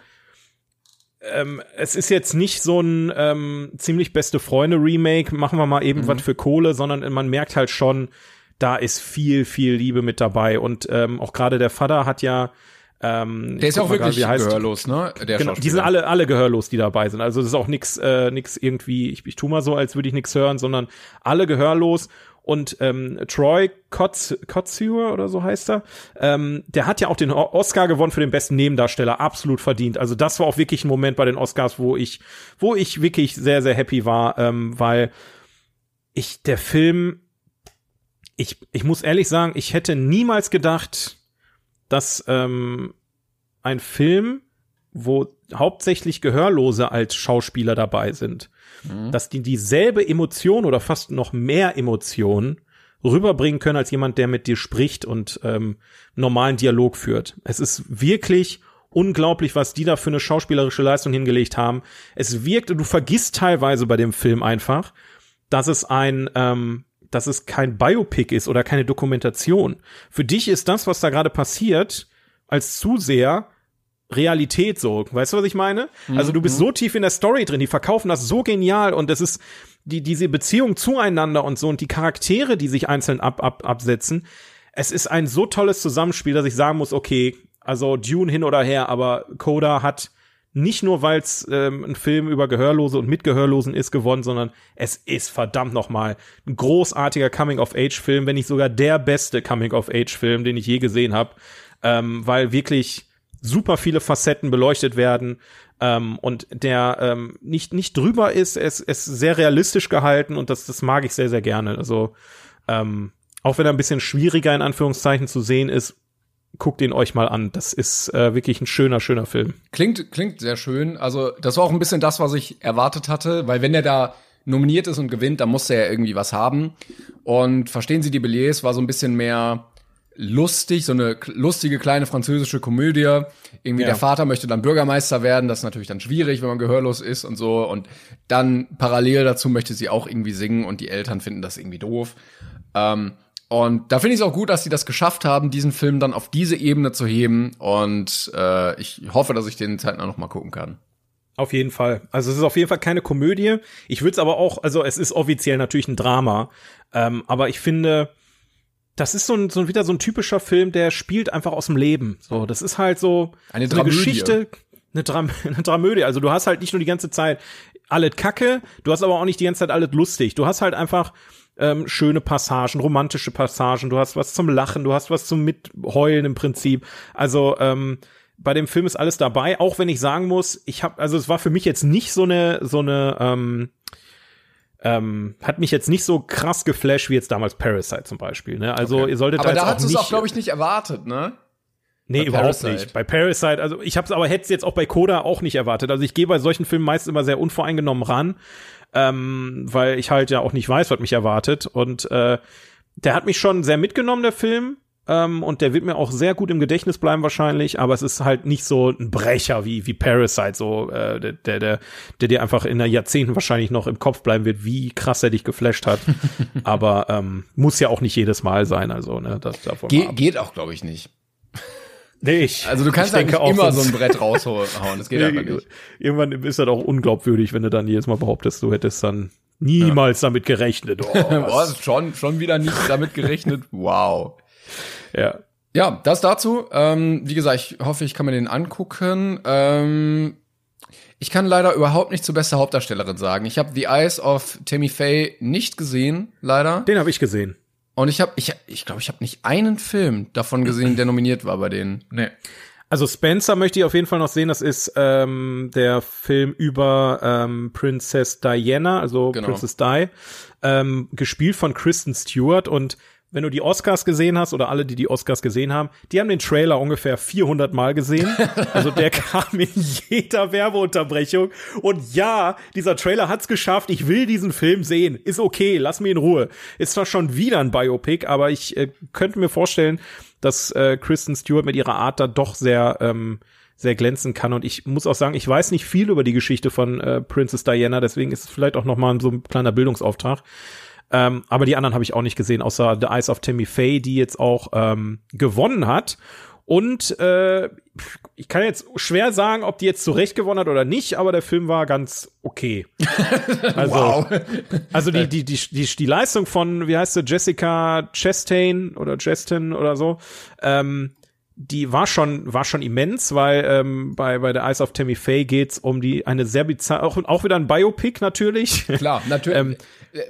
ähm, es ist jetzt nicht so ein ähm, ziemlich beste Freunde Remake, machen wir mal eben was für Kohle, sondern man merkt halt schon, da ist viel, viel Liebe mit dabei. Und ähm, auch gerade der Vater hat ja ähm, Der ist auch wirklich heißt- gehörlos, ne? Der Genau, die sind alle, alle gehörlos, die dabei sind. Also das ist auch nix, äh, nix irgendwie, ich, ich tu mal so, als würde ich nix hören, sondern alle gehörlos. Und ähm, Troy Kotz, Kotzur oder so heißt er, ähm, der hat ja auch den Oscar gewonnen für den besten Nebendarsteller, absolut verdient. Also das war auch wirklich ein Moment bei den Oscars, wo ich, wo ich wirklich sehr, sehr happy war, ähm, weil ich, der Film, ich, ich muss ehrlich sagen, ich hätte niemals gedacht, dass ähm, ein Film, wo hauptsächlich Gehörlose als Schauspieler dabei sind, dass die dieselbe Emotion oder fast noch mehr Emotion rüberbringen können als jemand, der mit dir spricht und ähm, normalen Dialog führt. Es ist wirklich unglaublich, was die da für eine schauspielerische Leistung hingelegt haben. Es wirkt, du vergisst teilweise bei dem Film einfach, dass es ein, ähm, dass es kein Biopic ist oder keine Dokumentation. Für dich ist das, was da gerade passiert, als Zuseher Realität so. Weißt du, was ich meine? Also du bist so tief in der Story drin, die verkaufen das so genial und das ist die, diese Beziehung zueinander und so und die Charaktere, die sich einzeln ab, ab, absetzen. Es ist ein so tolles Zusammenspiel, dass ich sagen muss, okay, also Dune hin oder her, aber Coda hat nicht nur, weil es ähm, ein Film über Gehörlose und mit Gehörlosen ist, gewonnen, sondern es ist verdammt noch mal ein großartiger Coming-of-Age-Film, wenn nicht sogar der beste Coming-of-Age-Film, den ich je gesehen habe, ähm, weil wirklich super viele Facetten beleuchtet werden ähm, und der ähm, nicht nicht drüber ist, es ist sehr realistisch gehalten und das das mag ich sehr sehr gerne. Also ähm, auch wenn er ein bisschen schwieriger in Anführungszeichen zu sehen ist, guckt ihn euch mal an. Das ist äh, wirklich ein schöner schöner Film. Klingt, klingt sehr schön. Also, das war auch ein bisschen das, was ich erwartet hatte, weil wenn er da nominiert ist und gewinnt, dann muss er ja irgendwie was haben. Und Verstehen Sie die Billets war so ein bisschen mehr lustig, so eine lustige kleine französische Komödie. Irgendwie Ja. der Vater möchte dann Bürgermeister werden, das ist natürlich dann schwierig, wenn man gehörlos ist und so. Und dann parallel dazu möchte sie auch irgendwie singen und die Eltern finden das irgendwie doof. Ähm, und da finde ich es auch gut, dass sie das geschafft haben, diesen Film dann auf diese Ebene zu heben. Und äh, ich hoffe, dass ich den zeitnah noch mal gucken kann. Auf jeden Fall. Also es ist auf jeden Fall keine Komödie. Ich würde es aber auch, also es ist offiziell natürlich ein Drama, ähm, aber ich finde, das ist so ein, so wieder so ein typischer Film, der spielt einfach aus dem Leben. So, das ist halt so Eine so eine. Geschichte, eine, Dram eine Dramödie. Also du hast halt nicht nur die ganze Zeit alles Kacke, du hast aber auch nicht die ganze Zeit alles lustig. Du hast halt einfach ähm, schöne Passagen, romantische Passagen, du hast was zum Lachen, du hast was zum Mitheulen im Prinzip. Also ähm, bei dem Film ist alles dabei, auch wenn ich sagen muss, ich habe, also es war für mich jetzt nicht so eine, so eine, ähm, ähm, hat mich jetzt nicht so krass geflasht wie jetzt damals Parasite zum Beispiel. Ne? Also Okay. ihr solltet aber da hast du es auch, glaube ich, nicht erwartet, ne? nee, bei überhaupt Parasite. nicht. Bei Parasite, also ich habe es aber hätte es jetzt auch bei Coda auch nicht erwartet. Also ich gehe bei solchen Filmen meist immer sehr unvoreingenommen ran, ähm, weil ich halt ja auch nicht weiß, was mich erwartet. Und äh, der hat mich schon sehr mitgenommen, der Film. Ähm, und der wird mir auch sehr gut im Gedächtnis bleiben wahrscheinlich, aber es ist halt nicht so ein Brecher wie, wie Parasite, so äh, der, der, der, der dir einfach in der Jahrzehnten wahrscheinlich noch im Kopf bleiben wird, wie krass er dich geflasht hat. aber ähm, muss ja auch nicht jedes Mal sein, also ne, das davon Ge ab. geht auch, glaube ich, nicht. Nee, ich, Also du kannst denke eigentlich immer so ein Brett raushauen. Das geht einfach nicht. Irgendwann ist das auch unglaubwürdig, wenn du dann jedes Mal behauptest, du hättest dann niemals damit gerechnet. Oh, Boah, schon, schon wieder nicht damit gerechnet. Wow. ja. Ja, das dazu. Ähm, wie gesagt, ich hoffe, ich kann mir den angucken. Ähm, ich kann leider überhaupt nicht zur beste Hauptdarstellerin sagen. Ich habe The Eyes of Tammy Faye nicht gesehen, leider. Den habe ich gesehen. Und ich habe, ich, ich glaube, ich habe nicht einen Film davon gesehen, der nominiert war bei denen. Nee. Also Spencer möchte ich auf jeden Fall noch sehen. Das ist ähm, der Film über ähm, Princess Diana, also Genau. Princess Di, ähm, gespielt von Kristen Stewart. Und wenn du die Oscars gesehen hast oder alle, die die Oscars gesehen haben, die haben den Trailer ungefähr 400 Mal gesehen. Also der kam in jeder Werbeunterbrechung. Und ja, dieser Trailer hat's geschafft. Ich will diesen Film sehen. Ist okay, lass mich in Ruhe. Ist zwar schon wieder ein Biopic, aber ich äh, könnte mir vorstellen, dass äh, Kristen Stewart mit ihrer Art da doch sehr ähm, sehr glänzen kann und ich muss auch sagen, ich weiß nicht viel über die Geschichte von äh, Princess Diana, deswegen ist es vielleicht auch noch mal so ein kleiner Bildungsauftrag. Ähm, aber die anderen habe ich auch nicht gesehen, außer The Eyes of Tammy Faye, die jetzt auch ähm, gewonnen hat. Und äh, ich kann jetzt schwer sagen, ob die jetzt zurecht gewonnen hat oder nicht, aber der Film war ganz okay. Also, also die, die, die, die, die Leistung von, wie heißt sie, Jessica Chastain oder Chastain oder so, ähm, die war schon, war schon immens, weil ähm, bei, bei der Eyes of Tammy Faye geht's um die eine sehr bizarre, auch, auch wieder ein Biopic natürlich. Klar, natürlich. Ähm,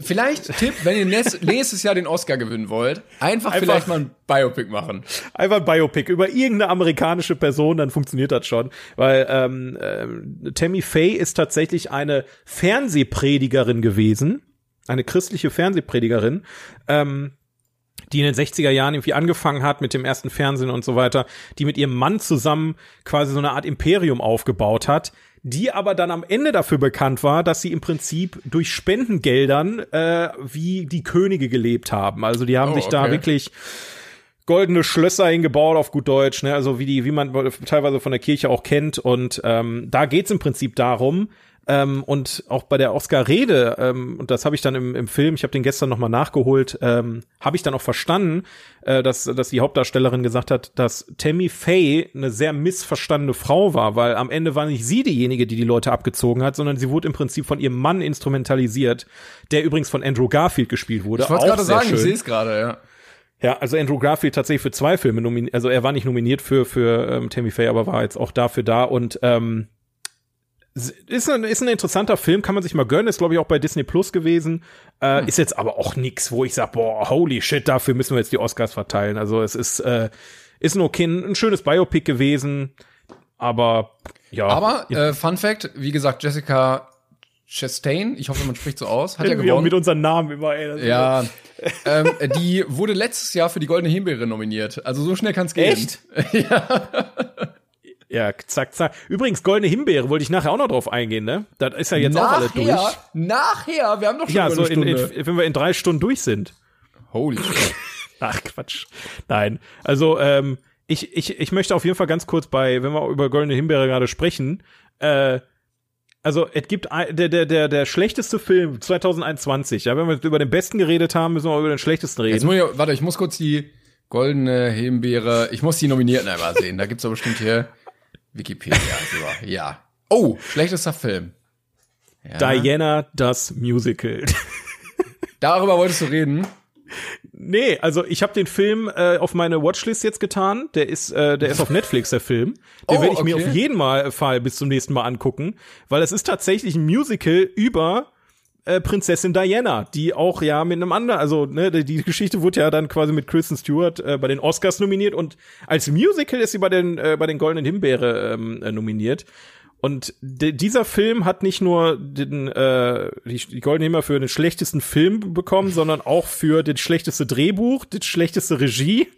vielleicht Tipp, wenn ihr nächstes, Jahr den Oscar gewinnen wollt, einfach, Einfach- vielleicht mal ein Biopic machen. Einfach ein Biopic über irgendeine amerikanische Person, dann funktioniert das schon. Weil ähm, ähm, Tammy Faye ist tatsächlich eine Fernsehpredigerin gewesen, eine christliche Fernsehpredigerin, ähm, die in den 60er Jahren irgendwie angefangen hat mit dem ersten Fernsehen und so weiter, die mit ihrem Mann zusammen quasi so eine Art Imperium aufgebaut hat, die aber dann am Ende dafür bekannt war, dass sie im Prinzip durch Spendengeldern äh, wie die Könige gelebt haben. Also die haben Oh, sich da okay. wirklich goldene Schlösser hingebaut auf gut Deutsch, ne? Also wie die, wie man teilweise von der Kirche auch kennt. Und ähm, da geht's im Prinzip darum. Ähm, und auch bei der Oscar-Rede, ähm, und das habe ich dann im, im Film, ich habe den gestern nochmal nachgeholt, ähm, habe ich dann auch verstanden, äh, dass, dass die Hauptdarstellerin gesagt hat, dass Tammy Faye eine sehr missverstandene Frau war, weil am Ende war nicht sie diejenige, die die Leute abgezogen hat, sondern sie wurde im Prinzip von ihrem Mann instrumentalisiert, der übrigens von Andrew Garfield gespielt wurde. Ich wollte gerade sagen, ich schön. sehe es gerade, ja. Ja, also Andrew Garfield tatsächlich für zwei Filme nominiert, also er war nicht nominiert für für ähm, Tammy Faye, aber war jetzt auch dafür da und ähm, ist ein, ist ein interessanter Film, kann man sich mal gönnen, ist glaube ich auch bei Disney Plus gewesen, äh, ist jetzt aber auch nix, wo ich sag, boah, holy shit, dafür müssen wir jetzt die Oscars verteilen. Also es ist äh, ist ein okay, ein schönes Biopic gewesen, aber ja. Aber, äh, Fun Fact, wie gesagt, Jessica Chastain, ich hoffe, man spricht so aus, hat ja gewonnen. mit unseren Namen immer, ey, Ja, ähm, die wurde letztes Jahr für die Goldene Himbeere nominiert. Also so schnell kann's gehen. Echt? Ja, zack, zack. Übrigens, Goldene Himbeere wollte ich nachher auch noch drauf eingehen, ne? Das ist ja jetzt auch alles durch. Nachher, nachher, wir haben doch schon Ja, so in, in, wenn wir in drei Stunden durch sind. Holy shit. Ach, Quatsch. Nein. Also, ähm, ich, ich, ich möchte auf jeden Fall ganz kurz bei, wenn wir über Goldene Himbeere gerade sprechen, äh, also es gibt ein, der, der, der, der schlechteste Film 2021, ja, wenn wir über den besten geredet haben, müssen wir über den schlechtesten Jetzt reden. muss ich, warte, ich muss kurz die Goldene Himbeere, ich muss die Nominierten einmal sehen. Da gibt's doch bestimmt hier Wikipedia. So, ja. Oh, schlechtester Film. Ja. Diana, das Musical. Darüber wolltest du reden? Nee, also ich habe den Film äh, auf meine Watchlist jetzt getan. Der ist, äh, der ist auf Netflix, der Film. Den Oh, werde ich mir okay. auf jeden Mal Fall bis zum nächsten Mal angucken, weil es ist tatsächlich ein Musical über äh, Prinzessin Diana, die auch ja mit einem anderen, also ne, die, die Geschichte wurde ja dann quasi mit Kristen Stewart äh, bei den Oscars nominiert und als Musical ist sie bei den äh, bei den Goldenen Himbeere ähm, äh, nominiert. Und dieser Film hat nicht nur den, äh, die, die Goldene Himbeere für den schlechtesten Film bekommen, sondern auch für das schlechteste Drehbuch, die schlechteste Regie,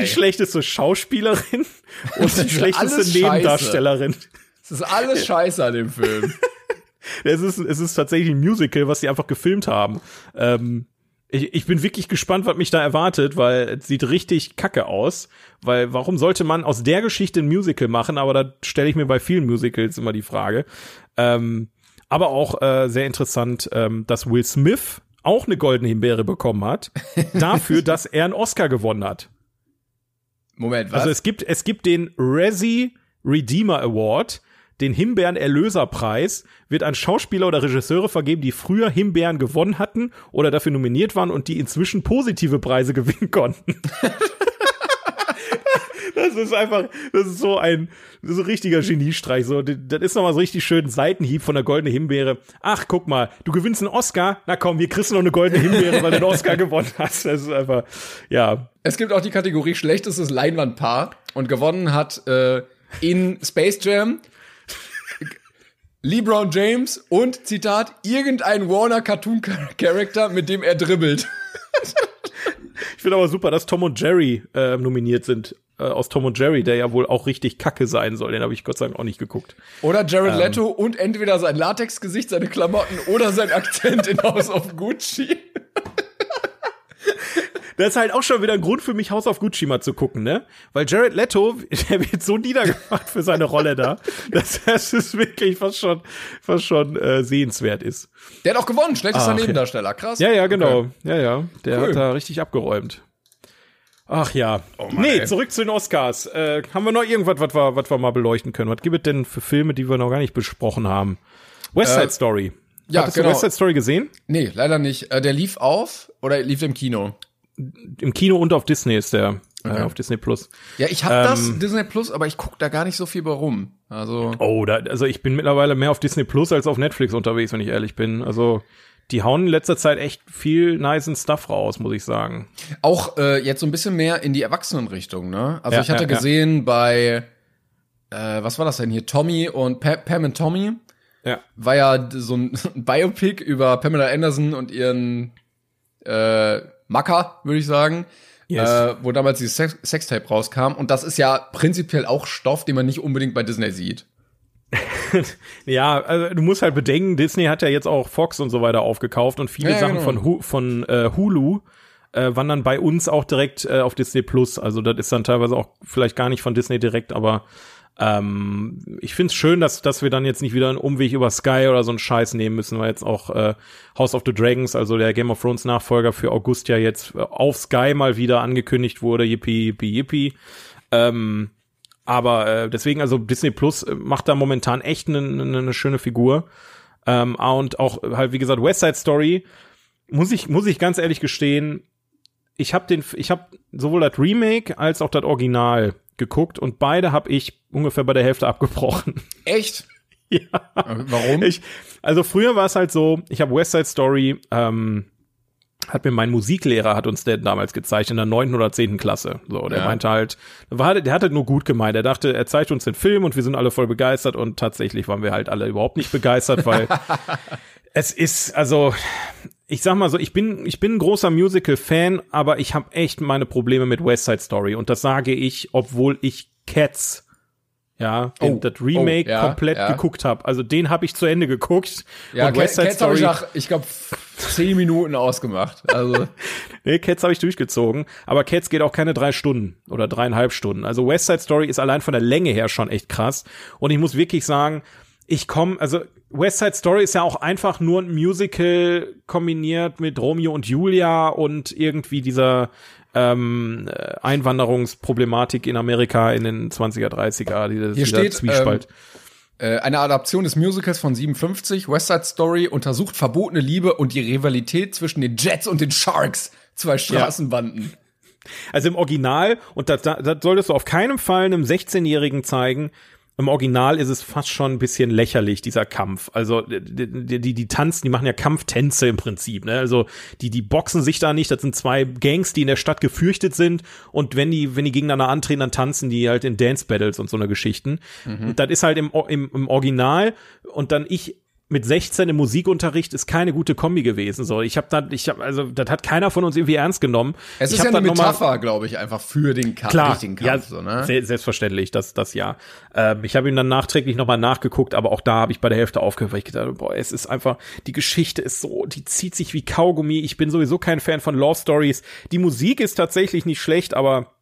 die schlechteste Schauspielerin und die schlechteste. Nebendarstellerin. Es ist alles scheiße an dem Film. Es ist, es ist tatsächlich ein Musical, was sie einfach gefilmt haben. Ähm, ich, ich bin wirklich gespannt, was mich da erwartet, weil es sieht richtig kacke aus. Weil warum sollte man aus der Geschichte ein Musical machen? Aber da stelle ich mir bei vielen Musicals immer die Frage. Ähm, aber auch äh, sehr interessant, ähm, dass Will Smith auch eine goldene Himbeere bekommen hat, dafür, dass er einen Oscar gewonnen hat. Moment, was? Also es gibt, es gibt den Razzie Redeemer Award, den Himbeeren Erlöserpreis, wird an Schauspieler oder Regisseure vergeben, die früher Himbeeren gewonnen hatten oder dafür nominiert waren und die inzwischen positive Preise gewinnen konnten. Das ist einfach, das ist so ein, ist ein richtiger Geniestreich. So, das ist nochmal so richtig schön Seitenhieb von der goldenen Himbeere. Ach, guck mal, du gewinnst einen Oscar. Na komm, wir kriegst noch eine goldene Himbeere, weil du einen Oscar gewonnen hast. Das ist einfach, ja, Es gibt auch die Kategorie schlechtestes Leinwandpaar und gewonnen hat äh, in Space Jam LeBron James und Zitat irgendein Warner Cartoon Character, mit dem er dribbelt. Ich finde aber super, dass Tom und Jerry äh, nominiert sind. Äh, aus Tom und Jerry, der ja wohl auch richtig kacke sein soll. Den habe ich Gott sei Dank auch nicht geguckt. Oder Jared Ähm. Leto und entweder sein Latexgesicht, seine Klamotten oder sein Akzent in House of Gucci. Das ist halt auch schon wieder ein Grund für mich, House of Gucci mal zu gucken, ne? Weil Jared Leto, der wird so niedergemacht für seine Rolle da, dass das ist wirklich fast schon, fast schon äh, sehenswert ist. Der hat auch gewonnen, schlechtester Ach. Nebendarsteller. Krass. Ja, ja, genau. Okay. Ja, ja. Der Cool. hat da richtig abgeräumt. Ach ja. Mann, nee, ey. zurück zu den Oscars. Äh, haben wir noch irgendwas, was wir, was wir mal beleuchten können? Was gibt es denn für Filme, die wir noch gar nicht besprochen haben? West Side Äh, Story. ja, Hattest genau. du West Side Story gesehen? Nee, leider nicht. Äh, der lief auf oder lief im Kino? Im Kino und auf Disney ist der. Okay. Äh, auf Disney Plus. Ja, ich habe Ähm, das Disney Plus, aber ich guck da gar nicht so viel bei rum. Also Oh, da, also ich bin mittlerweile mehr auf Disney Plus als auf Netflix unterwegs, wenn ich ehrlich bin. Also die hauen in letzter Zeit echt viel nice Stuff raus, muss ich sagen. auch äh, jetzt so ein bisschen mehr in die Erwachsenenrichtung, ne? Also Ja, ich hatte ja, ja. gesehen bei äh, was war das denn hier? Tommy und pa Pam und Tommy Ja. war ja so ein Biopic über Pamela Anderson und ihren äh, Macker, würde ich sagen. Yes. Äh, wo damals dieses Sex Sextape rauskam. Und das ist ja prinzipiell auch Stoff, den man nicht unbedingt bei Disney sieht. Ja, also du musst halt bedenken, Disney hat ja jetzt auch Fox und so weiter aufgekauft und viele Ja, ja, Sachen genau. von, Hu von äh, Hulu äh, wandern bei uns auch direkt äh, auf Disney Plus. Also das ist dann teilweise auch vielleicht gar nicht von Disney direkt, aber ähm, ich find's schön, dass, dass wir dann jetzt nicht wieder einen Umweg über Sky oder so einen Scheiß nehmen müssen, weil jetzt auch äh, House of the Dragons, also der Game of Thrones Nachfolger für August ja jetzt äh, auf Sky mal wieder angekündigt wurde. Yippie, yippie, yippie. Ähm, aber äh, deswegen, also Disney Plus äh, macht da momentan echt eine ne, ne schöne Figur. Ähm, und auch halt, wie gesagt, West Side Story, muss ich, muss ich ganz ehrlich gestehen, ich habe den, ich habe sowohl das Remake als auch das Original geguckt und beide habe ich ungefähr bei der Hälfte abgebrochen. Echt? ja. Warum? Ich, also früher war es halt so, ich habe West Side Story, ähm, hat mir mein Musiklehrer, hat uns der damals gezeigt, in der neunten oder zehnten Klasse. So, der Ja. meinte halt, war, der hatte nur gut gemeint. Er dachte, er zeigt uns den Film und wir sind alle voll begeistert und tatsächlich waren wir halt alle überhaupt nicht begeistert, weil es ist, also, ich sag mal so, ich bin, ich bin ein großer Musical-Fan, aber ich habe echt meine Probleme mit West Side Story und das sage ich, obwohl ich Cats ja, Oh, das Remake oh, ja, komplett ja. geguckt habe. Also den habe ich zu Ende geguckt. ja, und West Side Cats habe Story, ich nach, ich glaube, zehn Minuten ausgemacht. Also nee, Cats habe ich durchgezogen. Aber Cats geht auch keine drei Stunden oder dreieinhalb Stunden. Also West Side Story ist allein von der Länge her schon echt krass. Und ich muss wirklich sagen, ich komme, also West Side Story ist ja auch einfach nur ein Musical kombiniert mit Romeo und Julia und irgendwie dieser ähm, äh, Einwanderungsproblematik in Amerika in den 20er, 30er, diese, Hier steht, Zwiespalt. äh, eine Adaption des Musicals von 57, West Side Story, untersucht verbotene Liebe und die Rivalität zwischen den Jets und den Sharks, zwei Straßenbanden. Also im Original, und das, das solltest du auf keinen Fall einem 16-Jährigen zeigen, im Original ist es fast schon ein bisschen lächerlich, dieser Kampf. Also die, die, die tanzen, die machen ja Kampftänze im Prinzip. Ne? Also die, die boxen sich da nicht. Das sind zwei Gangs, die in der Stadt gefürchtet sind. Und wenn die, wenn die gegeneinander antreten, dann tanzen die halt in Dance Battles und so eine Geschichten. Mhm. Und das ist halt im, im, im Original. Und dann ich mit 16 im Musikunterricht ist keine gute Kombi gewesen. So, ich habe da, ich habe, also das hat keiner von uns irgendwie ernst genommen. Es ist ja eine Metapher, glaube ich, einfach für den Kampf, Klar, richtigen Kampf. ja, so, ne? se- selbstverständlich, das, das ja. Ähm, ich habe ihm dann nachträglich nochmal nachgeguckt, aber auch da habe ich bei der Hälfte aufgehört, weil ich gedacht habe, boah, es ist einfach, die Geschichte ist so, die zieht sich wie Kaugummi. Ich bin sowieso kein Fan von Love Stories. Die Musik ist tatsächlich nicht schlecht, aber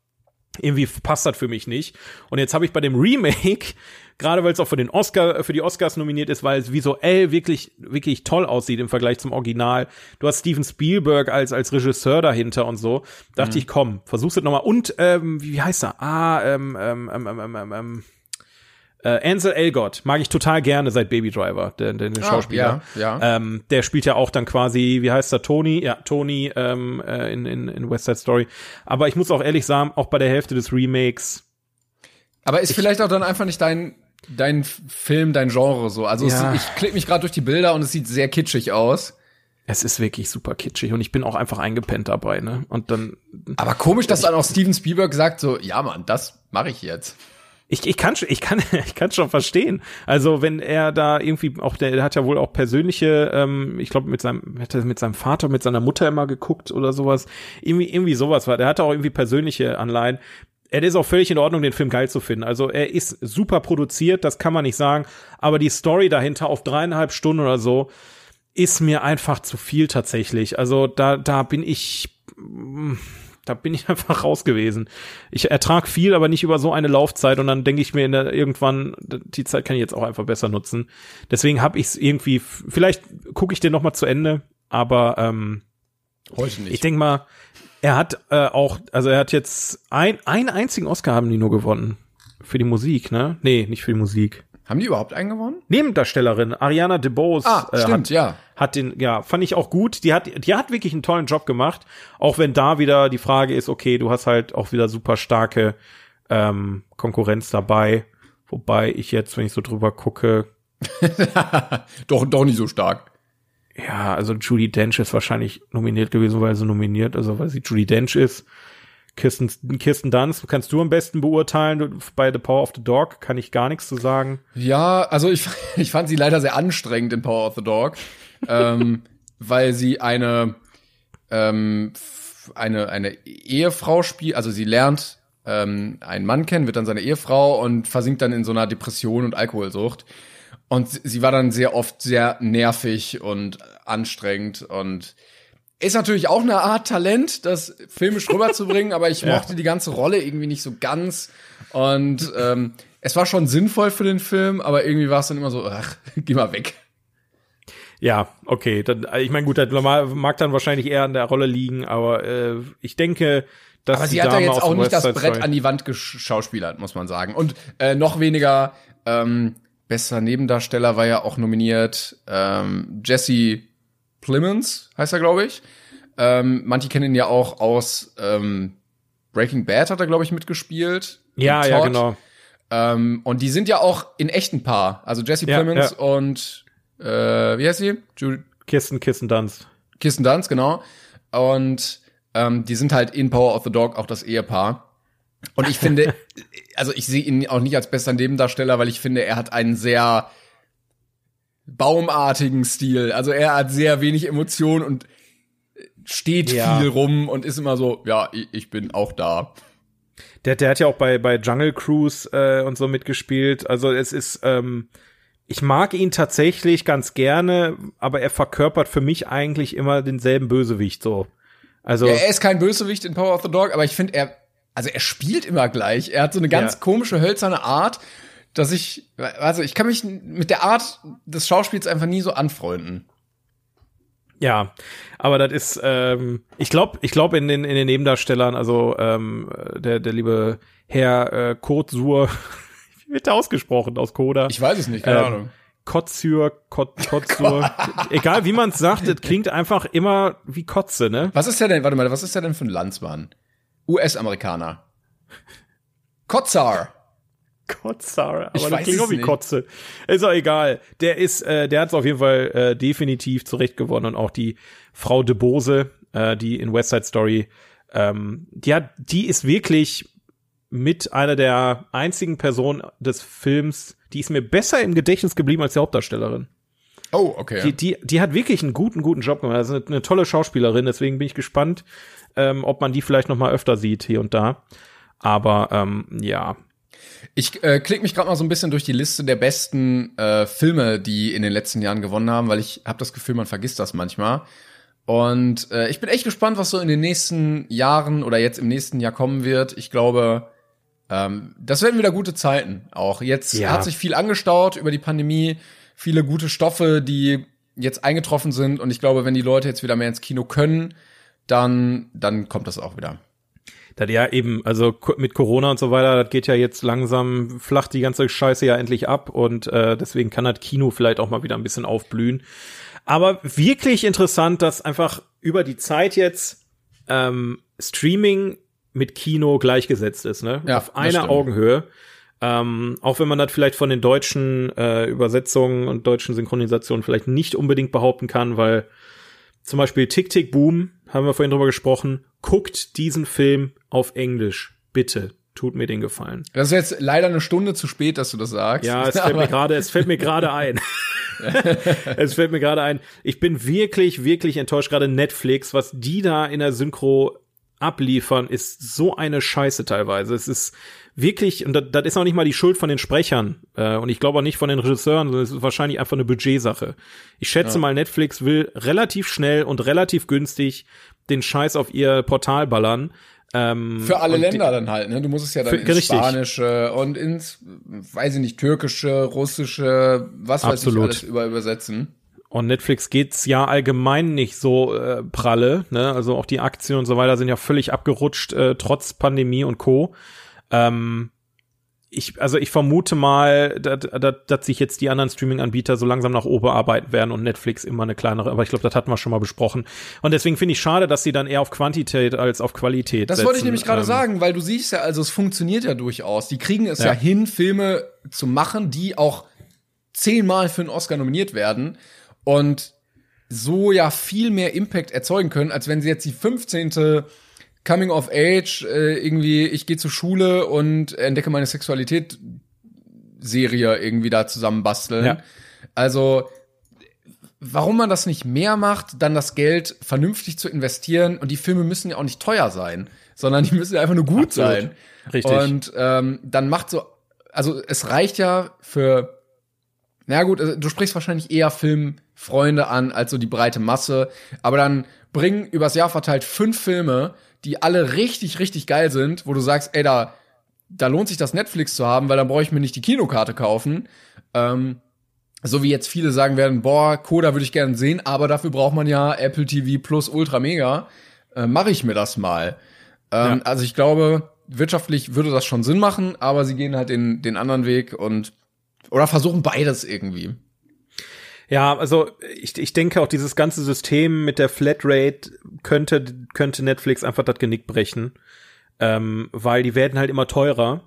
irgendwie passt das für mich nicht. Und jetzt habe ich bei dem Remake, gerade weil es auch für den Oscar, für die Oscars nominiert ist, weil es visuell wirklich, wirklich toll aussieht im Vergleich zum Original. Du hast Steven Spielberg als, als Regisseur dahinter und so. Dachte ich, komm, versuch's es nochmal. Und, ähm, wie, wie heißt er? Ah, ähm, ähm, ähm, ähm, ähm, ähm, äh, Ansel Elgott mag ich total gerne seit Baby Driver, den, den, den Ah, Schauspieler. ja, ja. Ähm, der spielt ja auch dann quasi, wie heißt er, Tony? Ja, Tony ähm, äh, in, in, in West Side Story. Aber ich muss auch ehrlich sagen, auch bei der Hälfte des Remakes, Aber ist vielleicht auch dann einfach nicht dein dein Film, dein Genre so. Also Ja. es, ich klicke mich gerade durch die Bilder und es sieht sehr kitschig aus. es ist wirklich super kitschig und ich bin auch einfach eingepennt dabei, ne? Und dann, Aber komisch, dass dann auch Steven Spielberg sagt so, ja Mann, das mache ich jetzt. Ich, ich kann ich kann, ich kann schon verstehen. Also wenn er da irgendwie auch, der, der hat ja wohl auch persönliche, ähm, ich glaube mit seinem, hat er mit seinem Vater, mit seiner Mutter immer geguckt oder sowas. Irgendwie, irgendwie sowas war. Der hatte auch irgendwie persönliche Anleihen. Er ist auch völlig in Ordnung, den Film geil zu finden. Also er ist super produziert, das kann man nicht sagen. Aber die Story dahinter auf dreieinhalb Stunden oder so ist mir einfach zu viel tatsächlich. Also da, da bin ich, da bin ich einfach raus gewesen. Ich ertrag viel, aber nicht über so eine Laufzeit und dann denke ich mir in der, irgendwann, die Zeit kann ich jetzt auch einfach besser nutzen. Deswegen habe ich es irgendwie, vielleicht gucke ich den noch mal zu Ende, aber ähm, Heute nicht. ich denke mal, er hat äh, auch, also er hat jetzt ein, einen einzigen Oscar haben die nur gewonnen. Für die Musik, ne? Nee, nicht für die Musik. Haben die überhaupt einen gewonnen? Nebendarstellerin Ariana DeBose Ah, äh, stimmt, hat, ja. hat den, ja, fand ich auch gut. Die hat, die hat wirklich einen tollen Job gemacht. Auch wenn da wieder die Frage ist, okay, du hast halt auch wieder super starke ähm, Konkurrenz dabei. Wobei ich jetzt, wenn ich so drüber gucke, Doch, doch nicht so stark. ja, also Judy Dench ist wahrscheinlich nominiert gewesen, weil sie nominiert, also weil sie Judy Dench ist. Kirsten, Kirsten Dunst, kannst du am besten beurteilen. Bei The Power of the Dog kann ich gar nichts zu sagen. Ja, also ich, ich fand sie leider sehr anstrengend in Power of the Dog, ähm, weil sie eine, ähm, eine, eine Ehefrau spielt, also sie lernt ähm, einen Mann kennen, wird dann seine Ehefrau und versinkt dann in so einer Depression und Alkoholsucht. Und sie war dann sehr oft sehr nervig und anstrengend und ist natürlich auch eine Art Talent, das filmisch rüberzubringen, aber ich mochte die ganze Rolle irgendwie nicht so ganz. Und ähm, es war schon sinnvoll für den Film, aber irgendwie war es dann immer so, ach, geh mal weg. Ja, okay. Dann, ich meine, gut, das mag dann wahrscheinlich eher an der Rolle liegen, aber äh, ich denke, dass Aber die sie hat ja Dame jetzt auch nicht das Brett an die Wand geschauspielert, muss man sagen. Und äh, noch weniger ähm, bester Nebendarsteller war ja auch nominiert ähm, Jesse Plemons, heißt er, glaube ich. Ähm, manche kennen ihn ja auch aus ähm, Breaking Bad hat er, glaube ich, mitgespielt. Ja, ja, genau. Ähm, und die sind ja auch in echten Paar. Also Jesse Ja, Plemons ja. und äh, wie heißt sie? Ju Kirsten, Kirsten Dunst. Kirsten Dunst, genau. Und ähm, die sind halt in Power of the Dog auch das Ehepaar. Und ich finde, also ich sehe ihn auch nicht als bester Nebendarsteller, weil ich finde, er hat einen sehr baumartigen Stil. Also er hat sehr wenig Emotion und steht Ja. viel rum und ist immer so, ja, ich, ich bin auch da. Der, der hat ja auch bei, bei Jungle Cruise äh, und so mitgespielt. Also es ist, ähm, ich mag ihn tatsächlich ganz gerne, aber er verkörpert für mich eigentlich immer denselben Bösewicht so. Also Ja, er ist kein Bösewicht in Power of the Dog, aber ich finde, er, also er spielt immer gleich. Er hat so eine ganz Ja. komische, hölzerne Art, dass ich, also ich kann mich mit der Art des Schauspiels einfach nie so anfreunden. Ja, aber das ist, ähm, ich glaube, ich glaube in den in den Nebendarstellern, also ähm, der der liebe Herr äh, Kurt Sur, wie wird der ausgesprochen aus Koda? Ich weiß es nicht, keine Ähm, Ahnung. Kotzür, Kot, Kotzur, egal wie man es sagt, das klingt einfach immer wie Kotze, ne? Was ist der denn, warte mal, was ist der denn für ein Landsmann? US-Amerikaner. Kotzar. Gott, Sarah. Aber Ich das klingt es auch wie. Kotze. Ist auch egal. Der ist, äh, der hat es auf jeden Fall äh, definitiv zurecht gewonnen und auch die Frau de Bose, äh, die in West Side Story, ähm, die hat, die ist wirklich mit einer der einzigen Personen des Films, die ist mir besser im Gedächtnis geblieben als die Hauptdarstellerin. Oh, okay. Die, die, die hat wirklich einen guten, guten Job gemacht. Das ist eine, eine tolle Schauspielerin, deswegen bin ich gespannt, ähm, ob man die vielleicht noch mal öfter sieht hier und da. Aber ähm, ja, Ich äh, klicke mich gerade mal so ein bisschen durch die Liste der besten äh, Filme, die in den letzten Jahren gewonnen haben, weil ich habe das Gefühl, man vergisst das manchmal. Und äh, ich bin echt gespannt, was so in den nächsten Jahren oder jetzt im nächsten Jahr kommen wird. Ich glaube, ähm, das werden wieder gute Zeiten. Auch jetzt Ja. hat sich viel angestaut über die Pandemie, viele gute Stoffe, die jetzt eingetroffen sind. Und ich glaube, wenn die Leute jetzt wieder mehr ins Kino können, dann dann kommt das auch wieder. Das ja eben, also mit Corona und so weiter, das geht ja jetzt langsam, flacht die ganze Scheiße ja endlich ab und äh, deswegen kann das Kino vielleicht auch mal wieder ein bisschen aufblühen. Aber wirklich interessant, dass einfach über die Zeit jetzt ähm, Streaming mit Kino gleichgesetzt ist, ne? Ja, Auf einer. Augenhöhe. Ähm, auch wenn man das vielleicht von den deutschen äh, Übersetzungen und deutschen Synchronisationen vielleicht nicht unbedingt behaupten kann, weil zum Beispiel Tick Tick Boom, haben wir vorhin drüber gesprochen, guckt diesen Film auf Englisch. Bitte, tut mir den Gefallen. Das ist jetzt leider eine Stunde zu spät, dass du das sagst. Ja, es fällt mir gerade, es fällt mir gerade ein. es fällt mir gerade ein. Ich bin wirklich, wirklich enttäuscht. Gerade Netflix, was die da in der Synchro abliefern, ist so eine Scheiße teilweise. Es ist wirklich, und das, das ist auch nicht mal die Schuld von den Sprechern. Äh, und ich glaube auch nicht von den Regisseuren, sondern es ist wahrscheinlich einfach eine Budgetsache. Ich schätze mal, Netflix will relativ schnell und relativ günstig den Scheiß auf ihr Portal ballern. Ähm, Für alle und die- Länder dann halt, ne? Du musst es ja dann Für- ins richtig. Spanische und ins, weiß ich nicht, Türkische, Russische, was weiß Absolut. ich alles über übersetzen. Und Netflix geht's ja allgemein nicht so äh, pralle, ne? Also auch die Aktien und so weiter sind ja völlig abgerutscht, äh, trotz Pandemie und Co. Ähm, ich, also ich vermute mal, dass, dass, dass sich jetzt die anderen Streaming-Anbieter so langsam nach oben arbeiten werden und Netflix immer eine kleinere, aber ich glaube, das hatten wir schon mal besprochen. Und deswegen finde ich schade, dass sie dann eher auf Quantität als auf Qualität Das setzen. wollte ich nämlich gerade Ähm, sagen, weil du siehst ja, also es funktioniert ja durchaus. Die kriegen es ja. Ja. hin, Filme zu machen, die auch zehnmal für einen Oscar nominiert werden und so ja viel mehr Impact erzeugen können, als wenn sie jetzt die 15. Coming of Age, äh, irgendwie, ich gehe zur Schule und entdecke meine Sexualität Serie irgendwie da zusammenbasteln. Ja. Also, warum man das nicht mehr macht, dann das Geld vernünftig zu investieren und die Filme müssen ja auch nicht teuer sein, sondern die müssen ja einfach nur gut Absolut. sein. Richtig. Und ähm, dann macht so, also es reicht ja für, na gut, also du sprichst wahrscheinlich eher Filmfreunde an als so die breite Masse, aber dann bring übers Jahr verteilt fünf Filme, die alle richtig, richtig geil sind, wo du sagst, ey, da, da lohnt sich das Netflix zu haben, weil dann brauche ich mir nicht die Kinokarte kaufen. Ähm, so wie jetzt viele sagen werden, boah, Coda würde ich gerne sehen, aber dafür braucht man ja Apple TV Plus Ultra Mega. Äh, Mache ich mir das mal. Ähm, Ja. Also ich glaube, wirtschaftlich würde das schon Sinn machen, aber sie gehen halt den, den anderen Weg und oder versuchen beides irgendwie. Ja, also ich, ich denke auch dieses ganze System mit der Flatrate könnte, könnte Netflix einfach das Genick brechen, ähm, weil die werden halt immer teurer.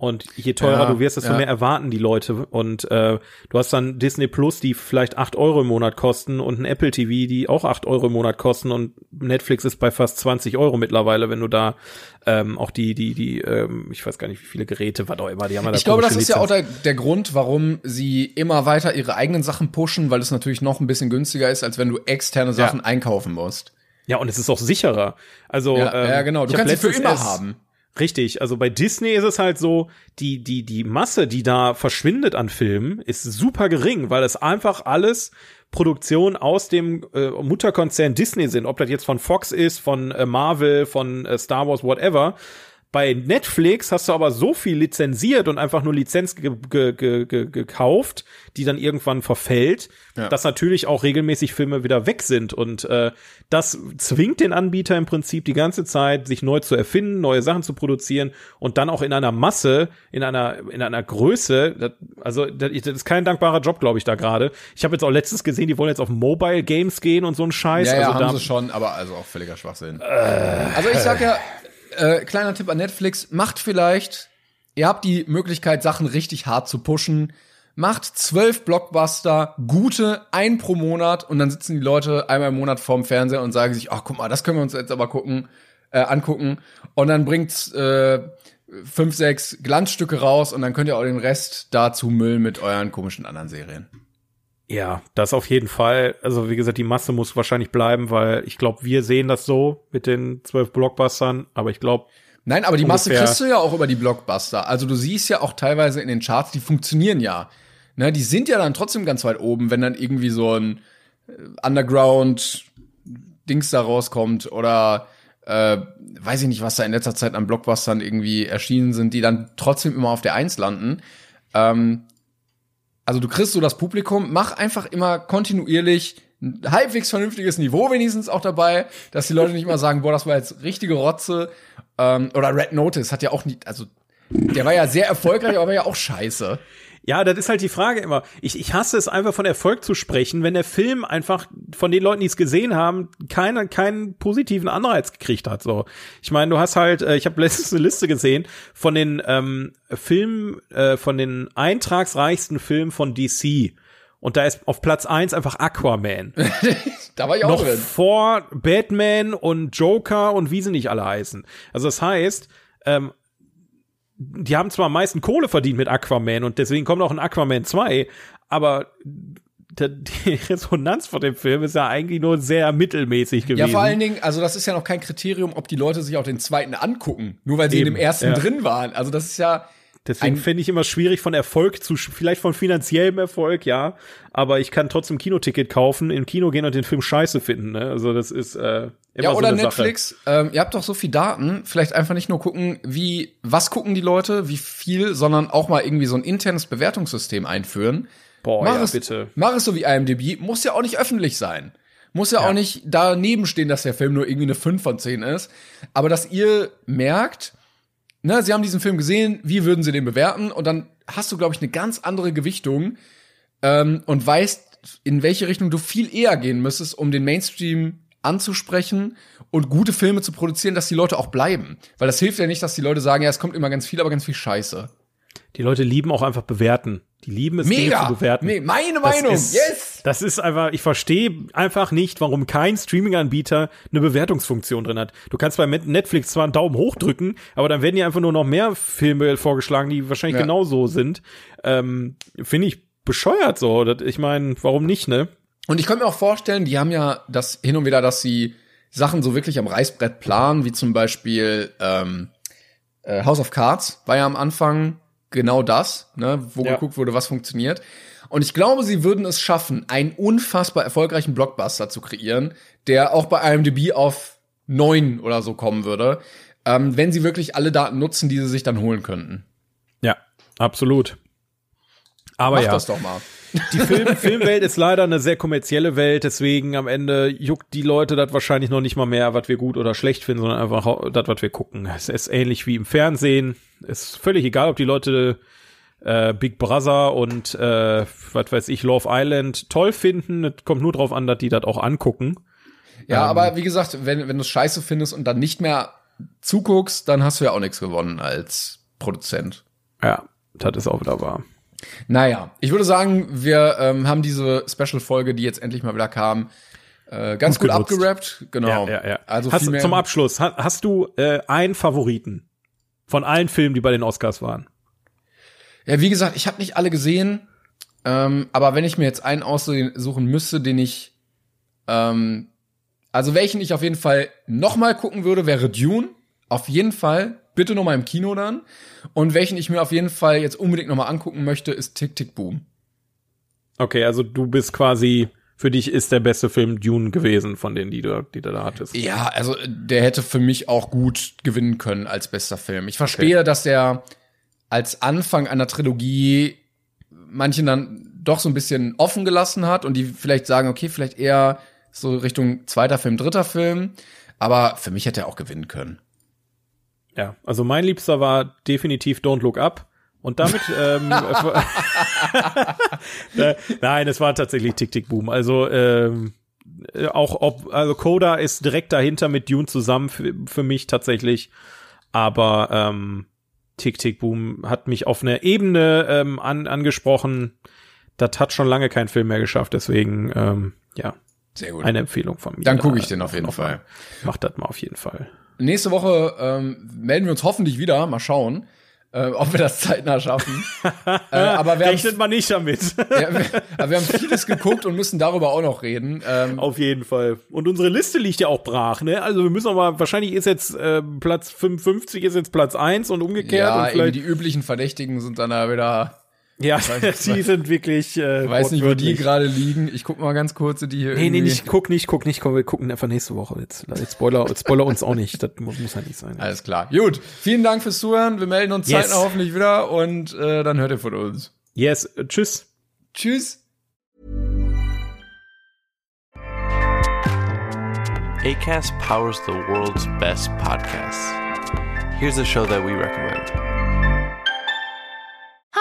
Und je teurer Ja, du wirst, desto ja. mehr erwarten die Leute. Und äh, du hast dann Disney Plus, die vielleicht acht Euro im Monat kosten und ein Apple TV, die auch acht Euro im Monat kosten. Und Netflix ist bei fast 20 Euro mittlerweile, wenn du da ähm, auch die, die, die, ähm, ich weiß gar nicht, wie viele Geräte, was auch immer, die haben ja da Ich glaube, das ist ja auch der, der Grund, warum sie immer weiter ihre eigenen Sachen pushen, weil es natürlich noch ein bisschen günstiger ist, als wenn du externe Sachen einkaufen musst. Ja, und es ist auch sicherer. Also Ja, ähm, ja genau. Du kannst sie für immer haben. Richtig, also bei Disney ist es halt so, die, die, die Masse, die da verschwindet an Filmen, ist super gering, weil es einfach alles Produktionen aus dem äh, Mutterkonzern Disney sind, ob das jetzt von Fox ist, von äh, Marvel, von äh, Star Wars, whatever. Bei Netflix hast du aber so viel lizenziert und einfach nur Lizenz ge ge ge ge gekauft, die dann irgendwann verfällt, Ja. dass natürlich auch regelmäßig Filme wieder weg sind. Und äh, das zwingt den Anbieter im Prinzip die ganze Zeit, sich neu zu erfinden, neue Sachen zu produzieren und dann auch in einer Masse, in einer, in einer Größe. Das, also das, das ist kein dankbarer Job, glaube ich, da gerade. Ich habe jetzt auch letztens gesehen, die wollen jetzt auf Mobile Games gehen und so ein Scheiß. Ja, ja, also haben da, sie schon, aber also auch völliger Schwachsinn. also ich sag ja, äh, kleiner Tipp an Netflix, macht vielleicht ihr habt die Möglichkeit, Sachen richtig hart zu pushen. Macht zwölf Blockbuster, gute, ein pro Monat und dann sitzen die Leute einmal im Monat vorm Fernseher und sagen sich, ach guck mal, das können wir uns jetzt aber gucken, äh, angucken. Und dann bringt's äh, fünf, sechs Glanzstücke raus und dann könnt ihr auch den Rest dazu müllen mit euren komischen anderen Serien. Ja, das auf jeden Fall. Also wie gesagt, die Masse muss wahrscheinlich bleiben, weil ich glaube, wir sehen das so mit den zwölf Blockbustern, aber ich glaube, Nein, aber die Masse kriegst du ja auch über die Blockbuster. Also du siehst ja auch teilweise in den Charts, die funktionieren ja. Ne, die sind ja dann trotzdem ganz weit oben, wenn dann irgendwie so ein äh, Underground-Dings da rauskommt oder äh, weiß ich nicht, was da in letzter Zeit an Blockbustern irgendwie erschienen sind, die dann trotzdem immer auf der Eins landen. Ähm, also du kriegst so das Publikum, mach einfach immer kontinuierlich ein halbwegs vernünftiges Niveau wenigstens auch dabei, dass die Leute nicht mal sagen, boah, das war jetzt richtige Rotze. Ähm, oder Red Notice hat ja auch nicht, also der war ja sehr erfolgreich, aber war ja auch scheiße. Ja, das ist halt die Frage immer. Ich, ich hasse es einfach von Erfolg zu sprechen, wenn der Film einfach von den Leuten, die es gesehen haben, keine, keinen positiven Anreiz gekriegt hat. So, ich meine, du hast halt, äh, ich habe letztens eine Liste gesehen von den ähm, Filmen, äh, von den eintragsreichsten Filmen von DC. Und da ist auf Platz eins einfach Aquaman. Da war ich auch noch drin. vor Batman und Joker und wie sie nicht alle heißen. Also das heißt, ähm, die haben zwar am meisten Kohle verdient mit Aquaman und deswegen kommt auch ein Aquaman 2, aber die Resonanz von dem Film ist ja eigentlich nur sehr mittelmäßig gewesen. Ja, vor allen Dingen, also das ist ja noch kein Kriterium, ob die Leute sich auch den zweiten angucken, nur weil sie Eben, in dem ersten ja. drin waren. Also das ist ja Deswegen finde ich immer schwierig von Erfolg zu, vielleicht von finanziellem Erfolg, ja, aber ich kann trotzdem Kinoticket kaufen, im Kino gehen und den Film scheiße finden, ne? Also das ist äh, immer Ja, so oder eine Netflix. Ähm, ihr habt doch so viel Daten. Vielleicht einfach nicht nur gucken, wie, was gucken die Leute, wie viel, sondern auch mal irgendwie so ein internes Bewertungssystem einführen. Boah, mach ja, es, bitte. Mach es so wie IMDb. Muss ja auch nicht öffentlich sein. Muss ja, Ja. auch nicht daneben stehen, dass der Film nur irgendwie eine 5 von 10 ist. Aber dass ihr merkt, ne, sie haben diesen Film gesehen, wie würden sie den bewerten? Und dann hast du, glaube ich, eine ganz andere Gewichtung ähm, und weißt, in welche Richtung du viel eher gehen müsstest, um den Mainstream anzusprechen und gute Filme zu produzieren, dass die Leute auch bleiben. Weil das hilft ja nicht, dass die Leute sagen, ja, es kommt immer ganz viel, aber ganz viel Scheiße. Die Leute lieben auch einfach bewerten. Die lieben es, Dinge Mega! zu bewerten. Nee, meine Das Meinung, ist, yes! Das ist einfach, ich verstehe einfach nicht, warum kein Streaming-Anbieter eine Bewertungsfunktion drin hat. Du kannst bei Netflix zwar einen Daumen hoch drücken, aber dann werden dir einfach nur noch mehr Filme vorgeschlagen, die wahrscheinlich Ja. genauso sind. Ähm, Finde ich bescheuert so. Das, ich meine, warum nicht, ne? Und ich könnte mir auch vorstellen, die haben ja das hin und wieder, dass sie Sachen so wirklich am Reißbrett planen, wie zum Beispiel ähm, äh, House of Cards war ja am Anfang genau das, ne, wo Ja. geguckt wurde, was funktioniert. Und ich glaube, sie würden es schaffen, einen unfassbar erfolgreichen Blockbuster zu kreieren, der auch bei IMDb auf neun oder so kommen würde, ähm, wenn sie wirklich alle Daten nutzen, die sie sich dann holen könnten. Ja, absolut. Aber Mach ja, das doch mal. Die Film Filmwelt ist leider eine sehr kommerzielle Welt, deswegen am Ende juckt die Leute das wahrscheinlich noch nicht mal mehr, was wir gut oder schlecht finden, sondern einfach das, was wir gucken. Es ist ähnlich wie im Fernsehen. Ist völlig egal, ob die Leute äh, Big Brother und äh, was weiß ich, Love Island toll finden. Es kommt nur drauf an, dass die das auch angucken. Ja, Ähm. aber wie gesagt, wenn, wenn du es scheiße findest und dann nicht mehr zuguckst, dann hast du ja auch nichts gewonnen als Produzent. Ja, das ist auch wieder wahr. Naja, ich würde sagen, wir ähm, haben diese Special-Folge, die jetzt endlich mal wieder kam, äh, ganz Gut gut, abgerappt. Genau. Ja, ja, ja. Also hast, zum Abschluss, ha- hast du äh, einen Favoriten von allen Filmen, die bei den Oscars waren? Ja, wie gesagt, ich habe nicht alle gesehen, ähm, aber wenn ich mir jetzt einen aussuchen müsste, den ich, ähm, also welchen ich auf jeden Fall noch mal gucken würde, wäre Dune. Auf jeden Fall. Bitte noch mal im Kino dann. Und welchen ich mir auf jeden Fall jetzt unbedingt noch mal angucken möchte, ist Tick Tick Boom. Okay, also du bist quasi, für dich ist der beste Film Dune gewesen von denen, die du, die du da hattest. Ja, also der hätte für mich auch gut gewinnen können als bester Film. Ich verstehe, dass der als Anfang einer Trilogie manchen dann doch so ein bisschen offen gelassen hat und die vielleicht sagen, okay, vielleicht eher so Richtung zweiter Film, dritter Film. Aber für mich hätte er auch gewinnen können. Ja, also mein Liebster war definitiv Don't Look Up. Und damit, ähm, äh, nein, es war tatsächlich Tick Tick Boom. Also ähm, äh, auch ob, also Coda ist direkt dahinter mit Dune zusammen für, für mich tatsächlich. Aber ähm, Tick Tick Boom hat mich auf einer Ebene ähm, an, angesprochen. Das hat schon lange kein Film mehr geschafft, deswegen ähm, ja, Sehr gut. eine Empfehlung von mir. Dann Da- gucke ich den auf jeden Fall. Macht das mal auf jeden Fall. Nächste Woche ähm, melden wir uns hoffentlich wieder. Mal schauen, äh, ob wir das zeitnah schaffen. äh, aber wir Rechnet man nicht damit. ja, wir, aber wir haben vieles geguckt und müssen darüber auch noch reden. Ähm, Auf jeden Fall. Und unsere Liste liegt ja auch brach, ne? Also wir müssen aber, wahrscheinlich ist jetzt äh, Platz 55 ist jetzt Platz 1 und umgekehrt. ja, und vielleicht, die üblichen Verdächtigen sind dann da wieder. Ja, die sind wirklich. Äh, Ich weiß nicht, wo die gerade liegen. Ich guck mal ganz kurz, die hier. Nee, nee, irgendwie- nicht, guck nicht, guck nicht, komm, wir gucken einfach nächste Woche. Jetzt, jetzt Spoiler, jetzt Spoiler uns auch nicht. Das muss, muss ja nicht sein. Alles klar. Gut. Vielen Dank fürs Zuhören. Wir melden uns Yes. zeitnah hoffentlich wieder und äh, dann hört ihr von uns. Yes, äh, tschüss. Tschüss. ACAST powers the world's best podcasts. Here's a show that we recommend.